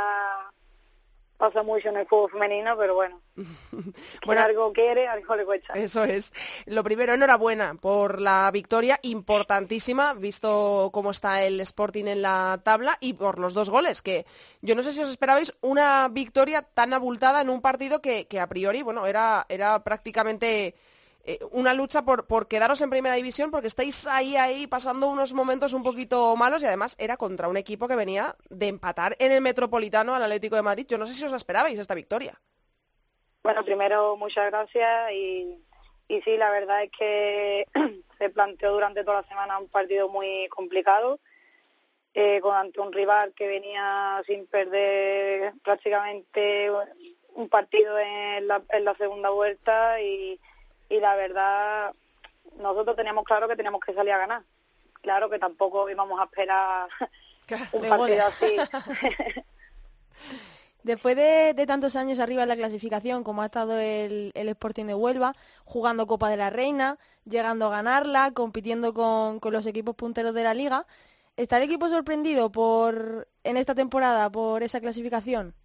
pasa mucho en el fútbol femenino, pero bueno, Bueno, algo quiere, algo le cuesta. Eso es. Lo primero, enhorabuena por la victoria importantísima, visto cómo está el Sporting en la tabla y por los dos goles, que yo no sé si os esperabais una victoria tan abultada en un partido que, que a priori, bueno, era, era prácticamente eh, una lucha por, por quedaros en primera división porque estáis ahí, ahí pasando unos momentos un poquito malos y además era contra un equipo que venía de empatar en el Metropolitano al Atlético de Madrid. Yo no sé si os esperabais esta victoria. Bueno, primero muchas gracias y, y sí, la verdad es que se planteó durante toda la semana un partido muy complicado eh, con ante un rival que venía sin perder prácticamente un partido en la, en la segunda vuelta y, y la verdad nosotros teníamos claro que teníamos que salir a ganar. Claro que tampoco íbamos a esperar un partido así. Después de, de tantos años arriba en la clasificación, como ha estado el, el Sporting de Huelva, jugando Copa de la Reina, llegando a ganarla, compitiendo con, con los equipos punteros de la liga, ¿está el equipo sorprendido por en esta temporada por esa clasificación?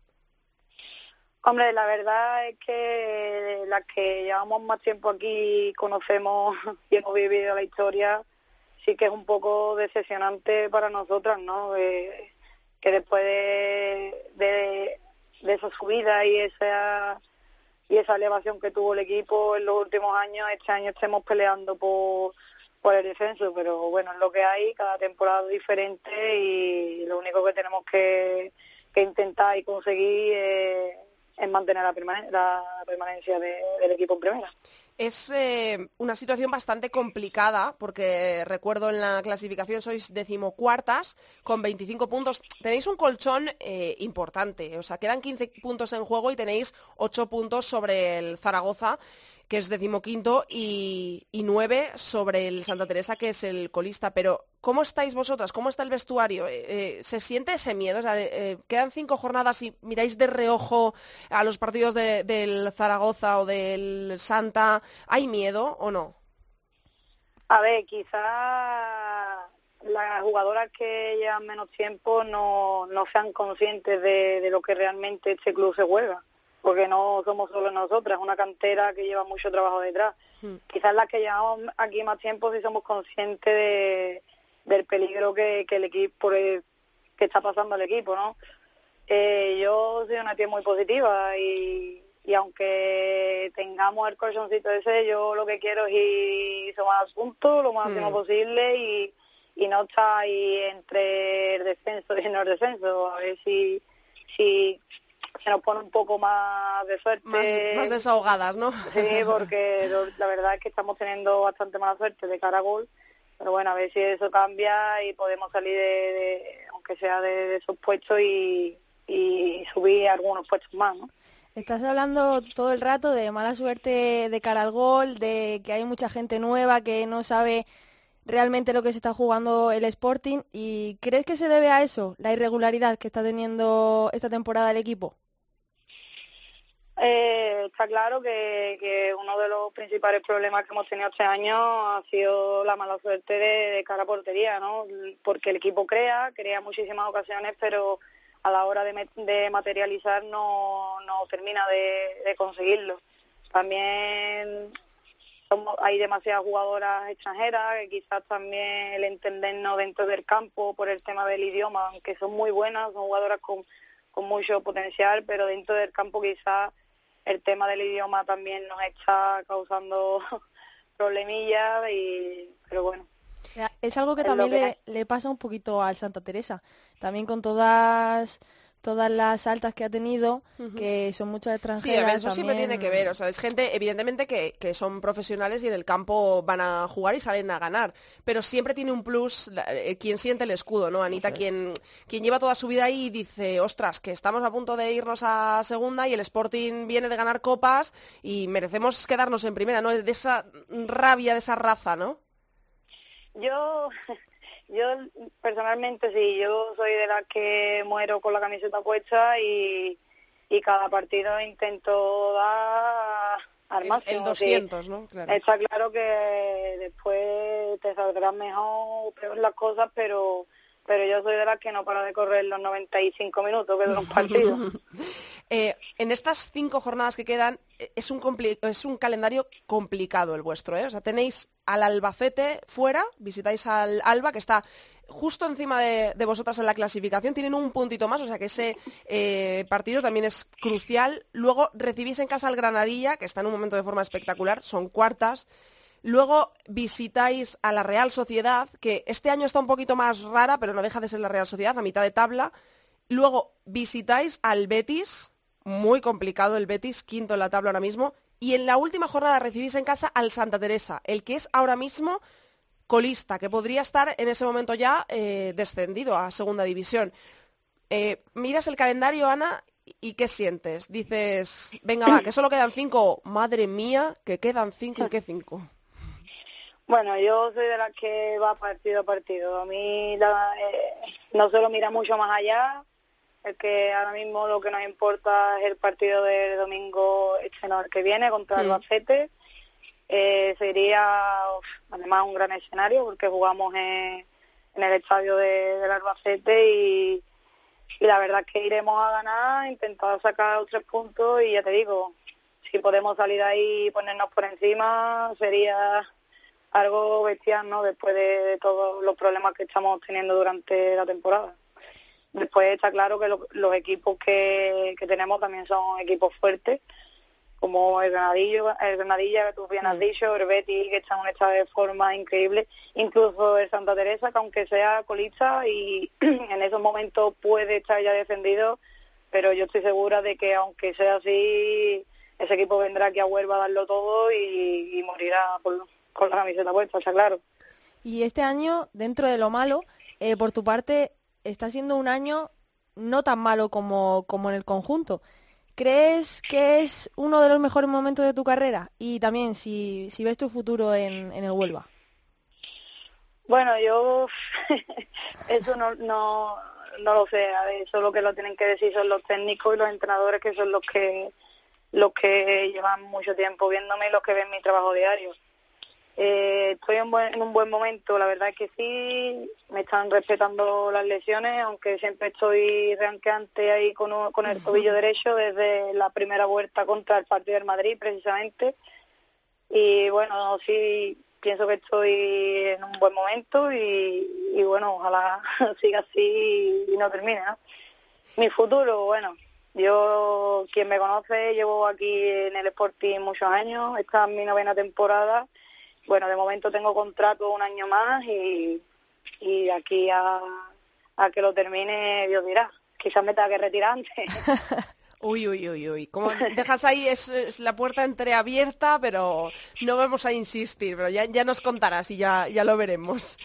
Hombre, la verdad es que las que llevamos más tiempo aquí conocemos y hemos vivido la historia, sí que es un poco decepcionante para nosotras, ¿no? Eh, que después de, de, esa subida y esa y esa elevación que tuvo el equipo en los últimos años, este año estemos peleando por, por el descenso, pero bueno, es lo que hay, cada temporada es diferente y lo único que tenemos que, que intentar y conseguir es, es mantener la, permane- la permanencia de- del equipo en primera. Es eh, una situación bastante complicada porque recuerdo en la clasificación sois decimocuartas con 25 puntos. Tenéis un colchón eh, importante, o sea, quedan 15 puntos en juego y tenéis 8 puntos sobre el Zaragoza, que es decimoquinto, y, 9 sobre el Santa Teresa, que es el colista. Pero, ¿cómo estáis vosotras? ¿Cómo está el vestuario? Eh, eh, ¿Se siente ese miedo? O sea, eh, quedan cinco jornadas y miráis de reojo a los partidos de- del Zaragoza o del Santa. ¿Hay miedo o no? A ver, quizá las jugadoras que llevan menos tiempo no, no sean conscientes de, de lo que realmente este club se juega, porque no somos solo nosotras, es una cantera que lleva mucho trabajo detrás. Hmm. Quizás las que llevamos aquí más tiempo sí somos conscientes de, del peligro que, que el equipo el- que está pasando el equipo, ¿no? Eh, yo soy una tía muy positiva y, y aunque tengamos el colchoncito ese, yo lo que quiero es ir sumar puntos lo máximo Mm. posible y, y no estar ahí entre el descenso y no el descenso, a ver si, si se nos pone un poco más de suerte. Más, más desahogadas, ¿no? Sí, porque la verdad es que estamos teniendo bastante mala suerte de cara a gol. Pero bueno, a ver si eso cambia y podemos salir de, de- aunque sea de, de esos puestos y, y subir algunos puestos más, ¿no? Estás hablando todo el rato de mala suerte de cara al gol, de que hay mucha gente nueva que no sabe realmente lo que se está jugando el Sporting. ¿Y crees que se debe a eso, la irregularidad que está teniendo esta temporada el equipo? Eh, está claro que, uno de los principales problemas que hemos tenido este año ha sido la mala suerte de, de cara portería, ¿no? Porque el equipo crea, crea muchísimas ocasiones, pero a la hora de, de materializar no, no termina de, de conseguirlo. También somos, hay demasiadas jugadoras extranjeras que quizás también el entendernos dentro del campo por el tema del idioma, aunque son muy buenas, son jugadoras con mucho potencial, pero dentro del campo quizás el tema del idioma también nos está causando problemillas y pero bueno Es algo que Es también que le, le pasa un poquito al Santa Teresa. También con todas todas las altas que ha tenido, que son muchas Sí, extranjeras. a ver, eso siempre tiene que ver. O sea, es gente, evidentemente, que, que son profesionales y en el campo van a jugar y salen a ganar. Pero siempre tiene un plus la- eh, quien siente el escudo, ¿no? Anita, quien, quien lleva toda su vida ahí y dice, ostras, que estamos a punto de irnos a segunda y el Sporting viene de ganar copas y merecemos quedarnos en primera, ¿no? De esa rabia, de esa raza, ¿no? yo yo personalmente sí yo soy de las que muero con la camiseta puesta y y cada partido intento dar al El, máximo el sí. 200, ¿no? Claro. Está claro que después te saldrán mejor o peor las cosas, pero pero yo soy de las que no para de correr los 95 minutos que dura un partido. Eh, en estas cinco jornadas que quedan, eh, es un, es un calendario complicado el vuestro. ¿eh? O sea, tenéis al Albacete fuera, visitáis al Alba, que está justo encima de, vosotras en la clasificación, tienen un puntito más, o sea que ese partido también es crucial. Luego recibís en casa al Granadilla, que está en un momento de forma espectacular, son cuartas. Luego visitáis a la Real Sociedad, que este año está un poquito más rara, pero no deja de ser la Real Sociedad, a mitad de tabla. Luego visitáis al Betis, muy complicado el Betis, quinto en la tabla ahora mismo. Y en la última jornada recibís en casa al Santa Teresa, el que es ahora mismo colista, que podría estar en ese momento ya eh, descendido a segunda división. Eh, miras el calendario, Ana, y ¿qué sientes? Dices, venga, va, que solo quedan cinco. Madre mía, que quedan cinco y qué cinco. Bueno, yo soy de las que va partido a partido. A mí eh, no se lo mira mucho más allá. Es que ahora mismo lo que nos importa es el partido del domingo este que viene contra el Albacete. Eh, sería además un gran escenario porque jugamos en, el estadio de, del Albacete y, la verdad es que iremos a ganar, intentar sacar tres puntos y ya te digo, si podemos salir ahí y ponernos por encima sería algo bestial, ¿no? Después de, todos los problemas que estamos teniendo durante la temporada. Después está claro que los equipos que, que tenemos también son equipos fuertes como el Granadillo, el Granadilla que tú bien has mm. dicho, el Betis que está en un estado de forma increíble, incluso el Santa Teresa que aunque sea colista y en esos momentos puede estar ya defendido, pero yo estoy segura de que aunque sea así, ese equipo vendrá aquí a Huelva a darlo todo y, morirá por, con la camiseta puesta, está claro. Y este año, dentro de lo malo, eh, por tu parte, está siendo un año no tan malo como, como en el conjunto. ¿Crees que es uno de los mejores momentos de tu carrera? Y también si, si ves tu futuro en, en el Huelva. Bueno, yo eso no, no, no lo sé. Eso lo que lo tienen que decir son los técnicos y los entrenadores que son los que los que llevan mucho tiempo viéndome y los que ven mi trabajo diario. Eh, estoy en, un buen momento, la verdad es que sí, me están respetando las lesiones, aunque siempre estoy ranqueante ahí con, con el tobillo derecho desde la primera vuelta contra el partido del Madrid precisamente. Y bueno, sí, pienso que estoy en un buen momento y, bueno, ojalá siga así y no termine. Mi futuro, bueno, yo, quien me conoce, llevo aquí en el Sporting muchos años, esta es mi novena temporada bueno, de momento tengo contrato un año más y, y aquí a, a que lo termine Dios dirá. Quizás me tenga que retirar antes. Uy, uy, uy, uy. Como dejas ahí es, la puerta entreabierta, pero no vamos a insistir, pero ya, ya nos contarás y ya, ya lo veremos.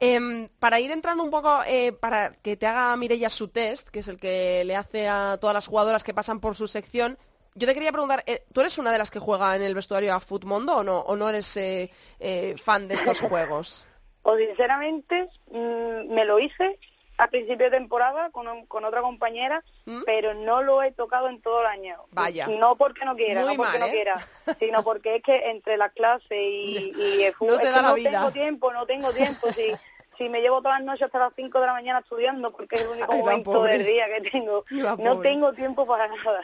Em, para ir entrando un poco, eh, para que te haga Mirella su test, que es el que le hace a todas las jugadoras que pasan por su sección, yo te quería preguntar, eh, ¿tú eres una de las que juega en el vestuario a Futmundo o no, o no eres eh, eh, fan de estos juegos? O sinceramente mm, me lo hice a principio de temporada con, con otra compañera, ¿Mm? pero no lo he tocado en todo el año. Vaya. No porque no quiera, no porque no quiera, sino porque es que entre las clases y, y el fútbol, no, tengo tiempo, no tengo tiempo. Si, si me llevo todas las noches hasta las 5 de la mañana estudiando porque es el único momento del día que tengo. No tengo tiempo para nada.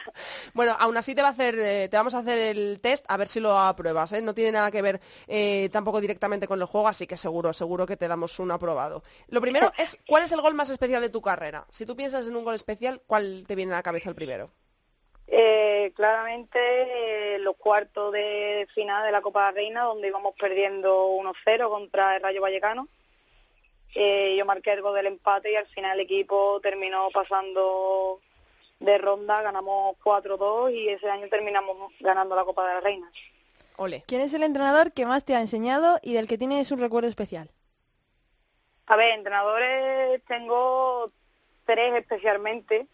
Bueno, aún así te va a hacer, eh, te vamos a hacer el test a ver si lo apruebas. ¿eh? No tiene nada que ver eh, tampoco directamente con el juego, así que seguro, seguro que te damos un aprobado. Lo primero es, ¿cuál es el gol más especial de tu carrera? Si tú piensas en un gol especial, ¿cuál te viene a la cabeza el primero? claramente los cuartos de final de la Copa de Reina, donde íbamos perdiendo 1-0 contra el Rayo Vallecano eh, yo marqué el gol del empate y al final el equipo terminó pasando de ronda, ganamos 4-2 y ese año terminamos ganando la Copa de las Reinas. Ole. ¿Quién es el entrenador que más te ha enseñado y del que tienes un recuerdo especial? A ver, entrenadores tengo tres especialmente.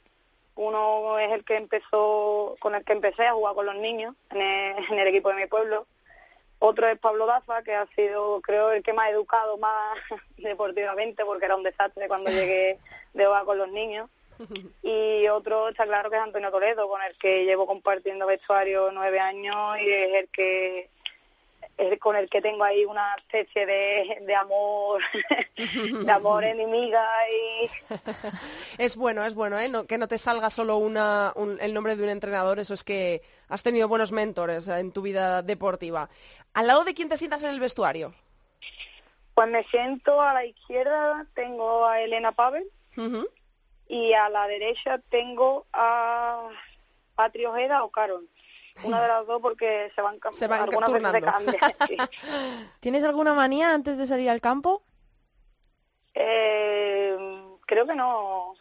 Uno es el que empezó, con el que empecé a jugar con los niños en el equipo de mi pueblo, otro es Pablo Daza, que ha sido, creo, el que me ha educado más deportivamente, porque era un desastre cuando llegué de hogar con los niños. Y otro está claro que es Antonio Toledo, con el que llevo compartiendo vestuario nueve años y es el que es con el que tengo ahí una especie de, de amor, de amor enemiga y... es bueno, es bueno, ¿eh? que no te salga solo una, el nombre de un entrenador, eso es que has tenido buenos mentores en tu vida deportiva. ¿Al lado de quién te sientas en el vestuario? Pues me siento a la izquierda, tengo a Elena Pavel y a la derecha tengo a Patrio Ojeda o Carol. Una de las dos porque se van, se van algunas veces se cambian. ¿Tienes alguna manía antes de salir al campo? Eh, creo que no.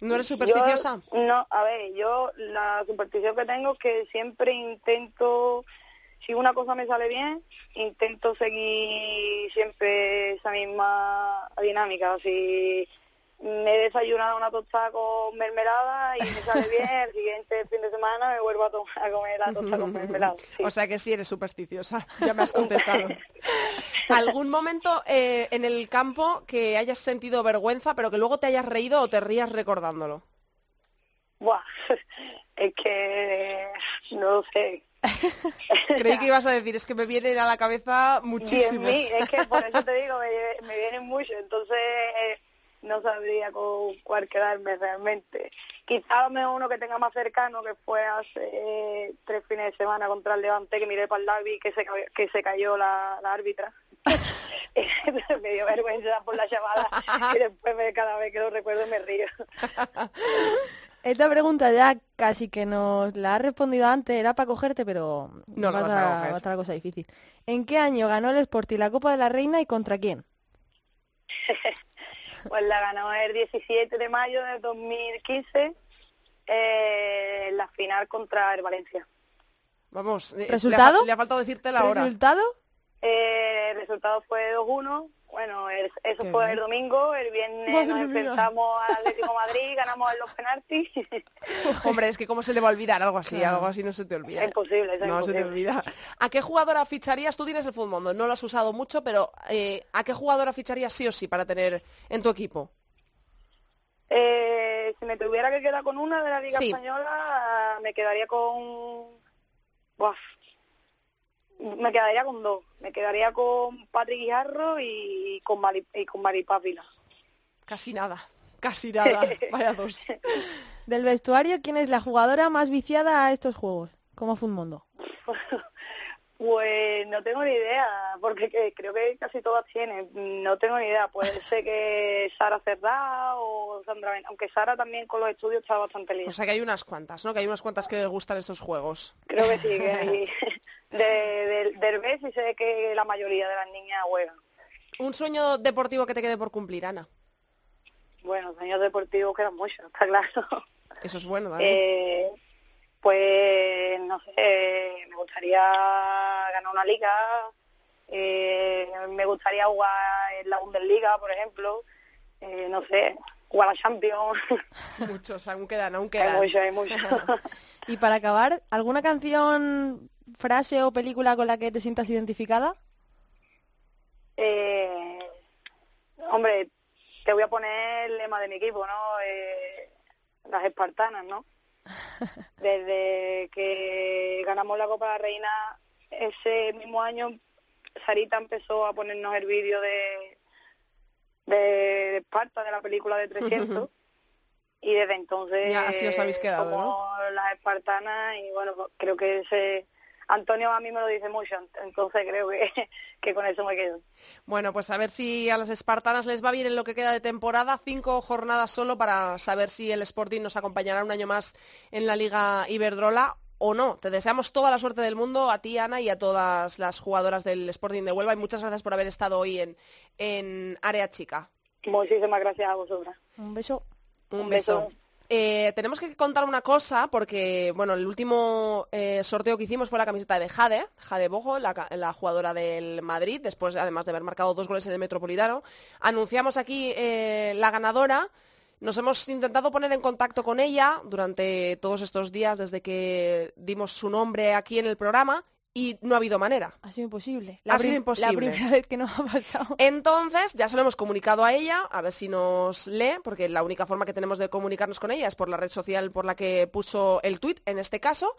¿No eres supersticiosa? no, a ver, yo la superstición que tengo es que siempre intento, si una cosa me sale bien, intento seguir siempre esa misma dinámica. Si me he desayunado una tostada con mermelada y me sale bien, el siguiente fin de semana me vuelvo a, comer la tostada con mermelada. O sea que sí eres supersticiosa, ya me has contestado. ¿Algún momento eh, en el campo que hayas sentido vergüenza, pero que luego te hayas reído o te rías recordándolo? Buah, es que no sé. Creí que ibas a decir, es que me vienen a la cabeza muchísimo. es que por eso te digo, me, me vienen mucho, entonces... Eh, no sabría con cuál quedarme realmente. Quizá uno que tenga más cercano, que fue hace tres fines de semana contra el Levante, que miré para el derby que se, que se cayó la, la árbitra. me dio vergüenza por la llamada y después me, cada vez que lo recuerdo me río. Esta pregunta ya casi que nos la ha respondido antes, era para cogerte, pero no va, a, va a estar la cosa difícil. ¿En qué año ganó el Sporting la Copa de la Reina y contra quién? Pues la ganó el 17 de mayo de 2015 eh, la final contra el Valencia. Vamos, eh, ¿resultado? Le ha, faltado decirte la hora. ¿Resultado? Eh, el resultado fue 2-1 bueno, eso fue el domingo, el viernes nos enfrentamos al Atlético Madrid, ganamos los penaltis. Hombre, es que cómo se le va a olvidar algo así, algo así no se te olvida. Es imposible, es No se te olvida. ¿A qué jugadora ficharías? Tú tienes el fútbol, no lo has usado mucho, pero eh, ¿a qué jugadora ficharías sí o sí para tener en tu equipo? Eh, si me tuviera que quedar con una de la Liga Española, me quedaría con... Buah, me quedaría con dos. Me quedaría con Patrick Guijarro y con, Mari, y con Casi nada, casi nada. Vaya dos. Del vestuario, ¿quién es la jugadora más viciada a estos juegos? ¿Cómo fue un mundo? Pues no tengo ni idea, porque creo que casi todas tienen. No tengo ni idea. Puede ser que Sara Cerdá o Sandra Ben... Aunque Sara también con los estudios está bastante lista. O sea que hay unas cuantas, ¿no? Que hay unas cuantas que les gustan estos juegos. Creo que sí, que hay... de, de, y sé que la mayoría de las niñas juegan. ¿Un sueño deportivo que te quede por cumplir, Ana? Bueno, sueños deportivos quedan muchos, está claro. Eso es bueno, ¿vale? Eh, pues no sé, me gustaría ganar una liga, eh, me gustaría jugar en la Bundesliga, por ejemplo, eh, no sé, jugar a la Champions. Muchos, aún quedan, aún quedan. Hay muchos, hay muchos. y para acabar, ¿alguna canción, frase o película con la que te sientas identificada? Eh, hombre, te voy a poner el lema de mi equipo, ¿no? Eh, las espartanas, ¿no? Desde que ganamos la Copa de la Reina ese mismo año, Sarita empezó a ponernos el vídeo de, de, Esparta, de la película de 300. y desde entonces así os habéis quedado, como las espartanas y bueno pues creo que ese Antonio a mí me lo dice mucho, entonces creo que, que, con eso me quedo. Bueno, pues a ver si a las espartanas les va bien en lo que queda de temporada, cinco jornadas solo para saber si el Sporting nos acompañará un año más en la Liga Iberdrola o no. Te deseamos toda la suerte del mundo a ti, Ana, y a todas las jugadoras del Sporting de Huelva y muchas gracias por haber estado hoy en, en Área Chica. Muchísimas gracias a vosotras. Un beso. Un, beso. Eh, tenemos que contar una cosa porque, bueno, el último eh, sorteo que hicimos fue la camiseta de Jade, Jade Bojo, la, jugadora del Madrid, después además de haber marcado dos goles en el Metropolitano. Anunciamos aquí eh, la ganadora. Nos hemos intentado poner en contacto con ella durante todos estos días desde que dimos su nombre aquí en el programa y no ha habido manera. Ha sido imposible. La ha sido imposible. La primera vez que nos ha pasado. Entonces, ya se lo hemos comunicado a ella, a ver si nos lee, porque la única forma que tenemos de comunicarnos con ella es por la red social por la que puso el tuit, en este caso.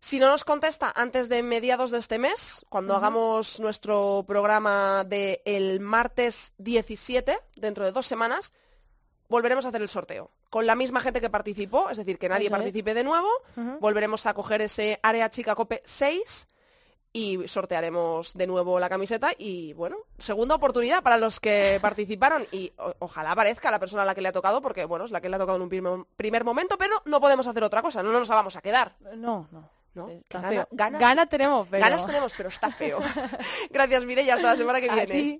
Si no nos contesta antes de mediados de este mes, cuando hagamos nuestro programa del el martes 17, dentro de dos semanas, volveremos a hacer el sorteo. Con la misma gente que participó, es decir, que nadie Eso es. participe de nuevo, volveremos a coger ese área chica cope 6 y sortearemos de nuevo la camiseta y bueno, segunda oportunidad para los que participaron y ojalá aparezca la persona a la que le ha tocado porque bueno, es la que le ha tocado en un primer, primer momento, pero no podemos hacer otra cosa, no nos vamos a quedar. No, no. ¿no? Está Gana- feo. ganas- Ganas tenemos, pero... Ganas tenemos, pero está feo. Gracias, Mireia, hasta la semana que viene.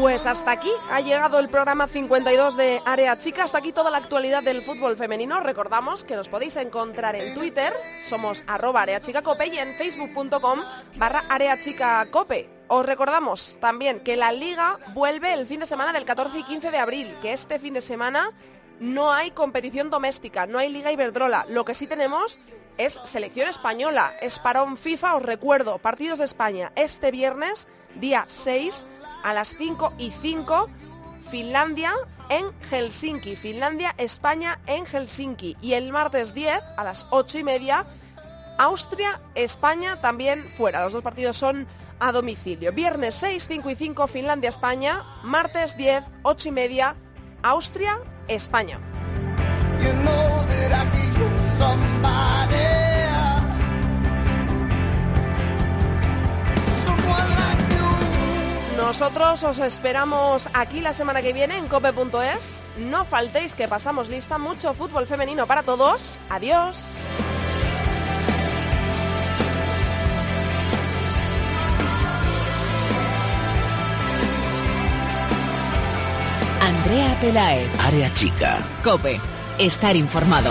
Pues hasta aquí ha llegado el programa 52 de Área Chica. Hasta aquí toda la actualidad del fútbol femenino. Recordamos que nos podéis encontrar en Twitter, somos arroba areachicacope y en facebook.com barra areachicacope. Os recordamos también que la liga vuelve el fin de semana del 14 y 15 de abril, que este fin de semana no hay competición doméstica, no hay Liga Iberdrola. Lo que sí tenemos es selección española, es parón FIFA, os recuerdo, partidos de España este viernes, día 6, a las 5 y 5, Finlandia en Helsinki, Finlandia, España en Helsinki. Y el martes 10, a las 8 y media, Austria, España también fuera. Los dos partidos son a domicilio. Viernes 6, 5 y 5, Finlandia, España. Martes 10, 8 y media, Austria, España. You know Nosotros os esperamos aquí la semana que viene en cope.es. No faltéis que pasamos lista mucho fútbol femenino para todos. Adiós. Andrea Pelae. Área chica. Cope. Estar informado.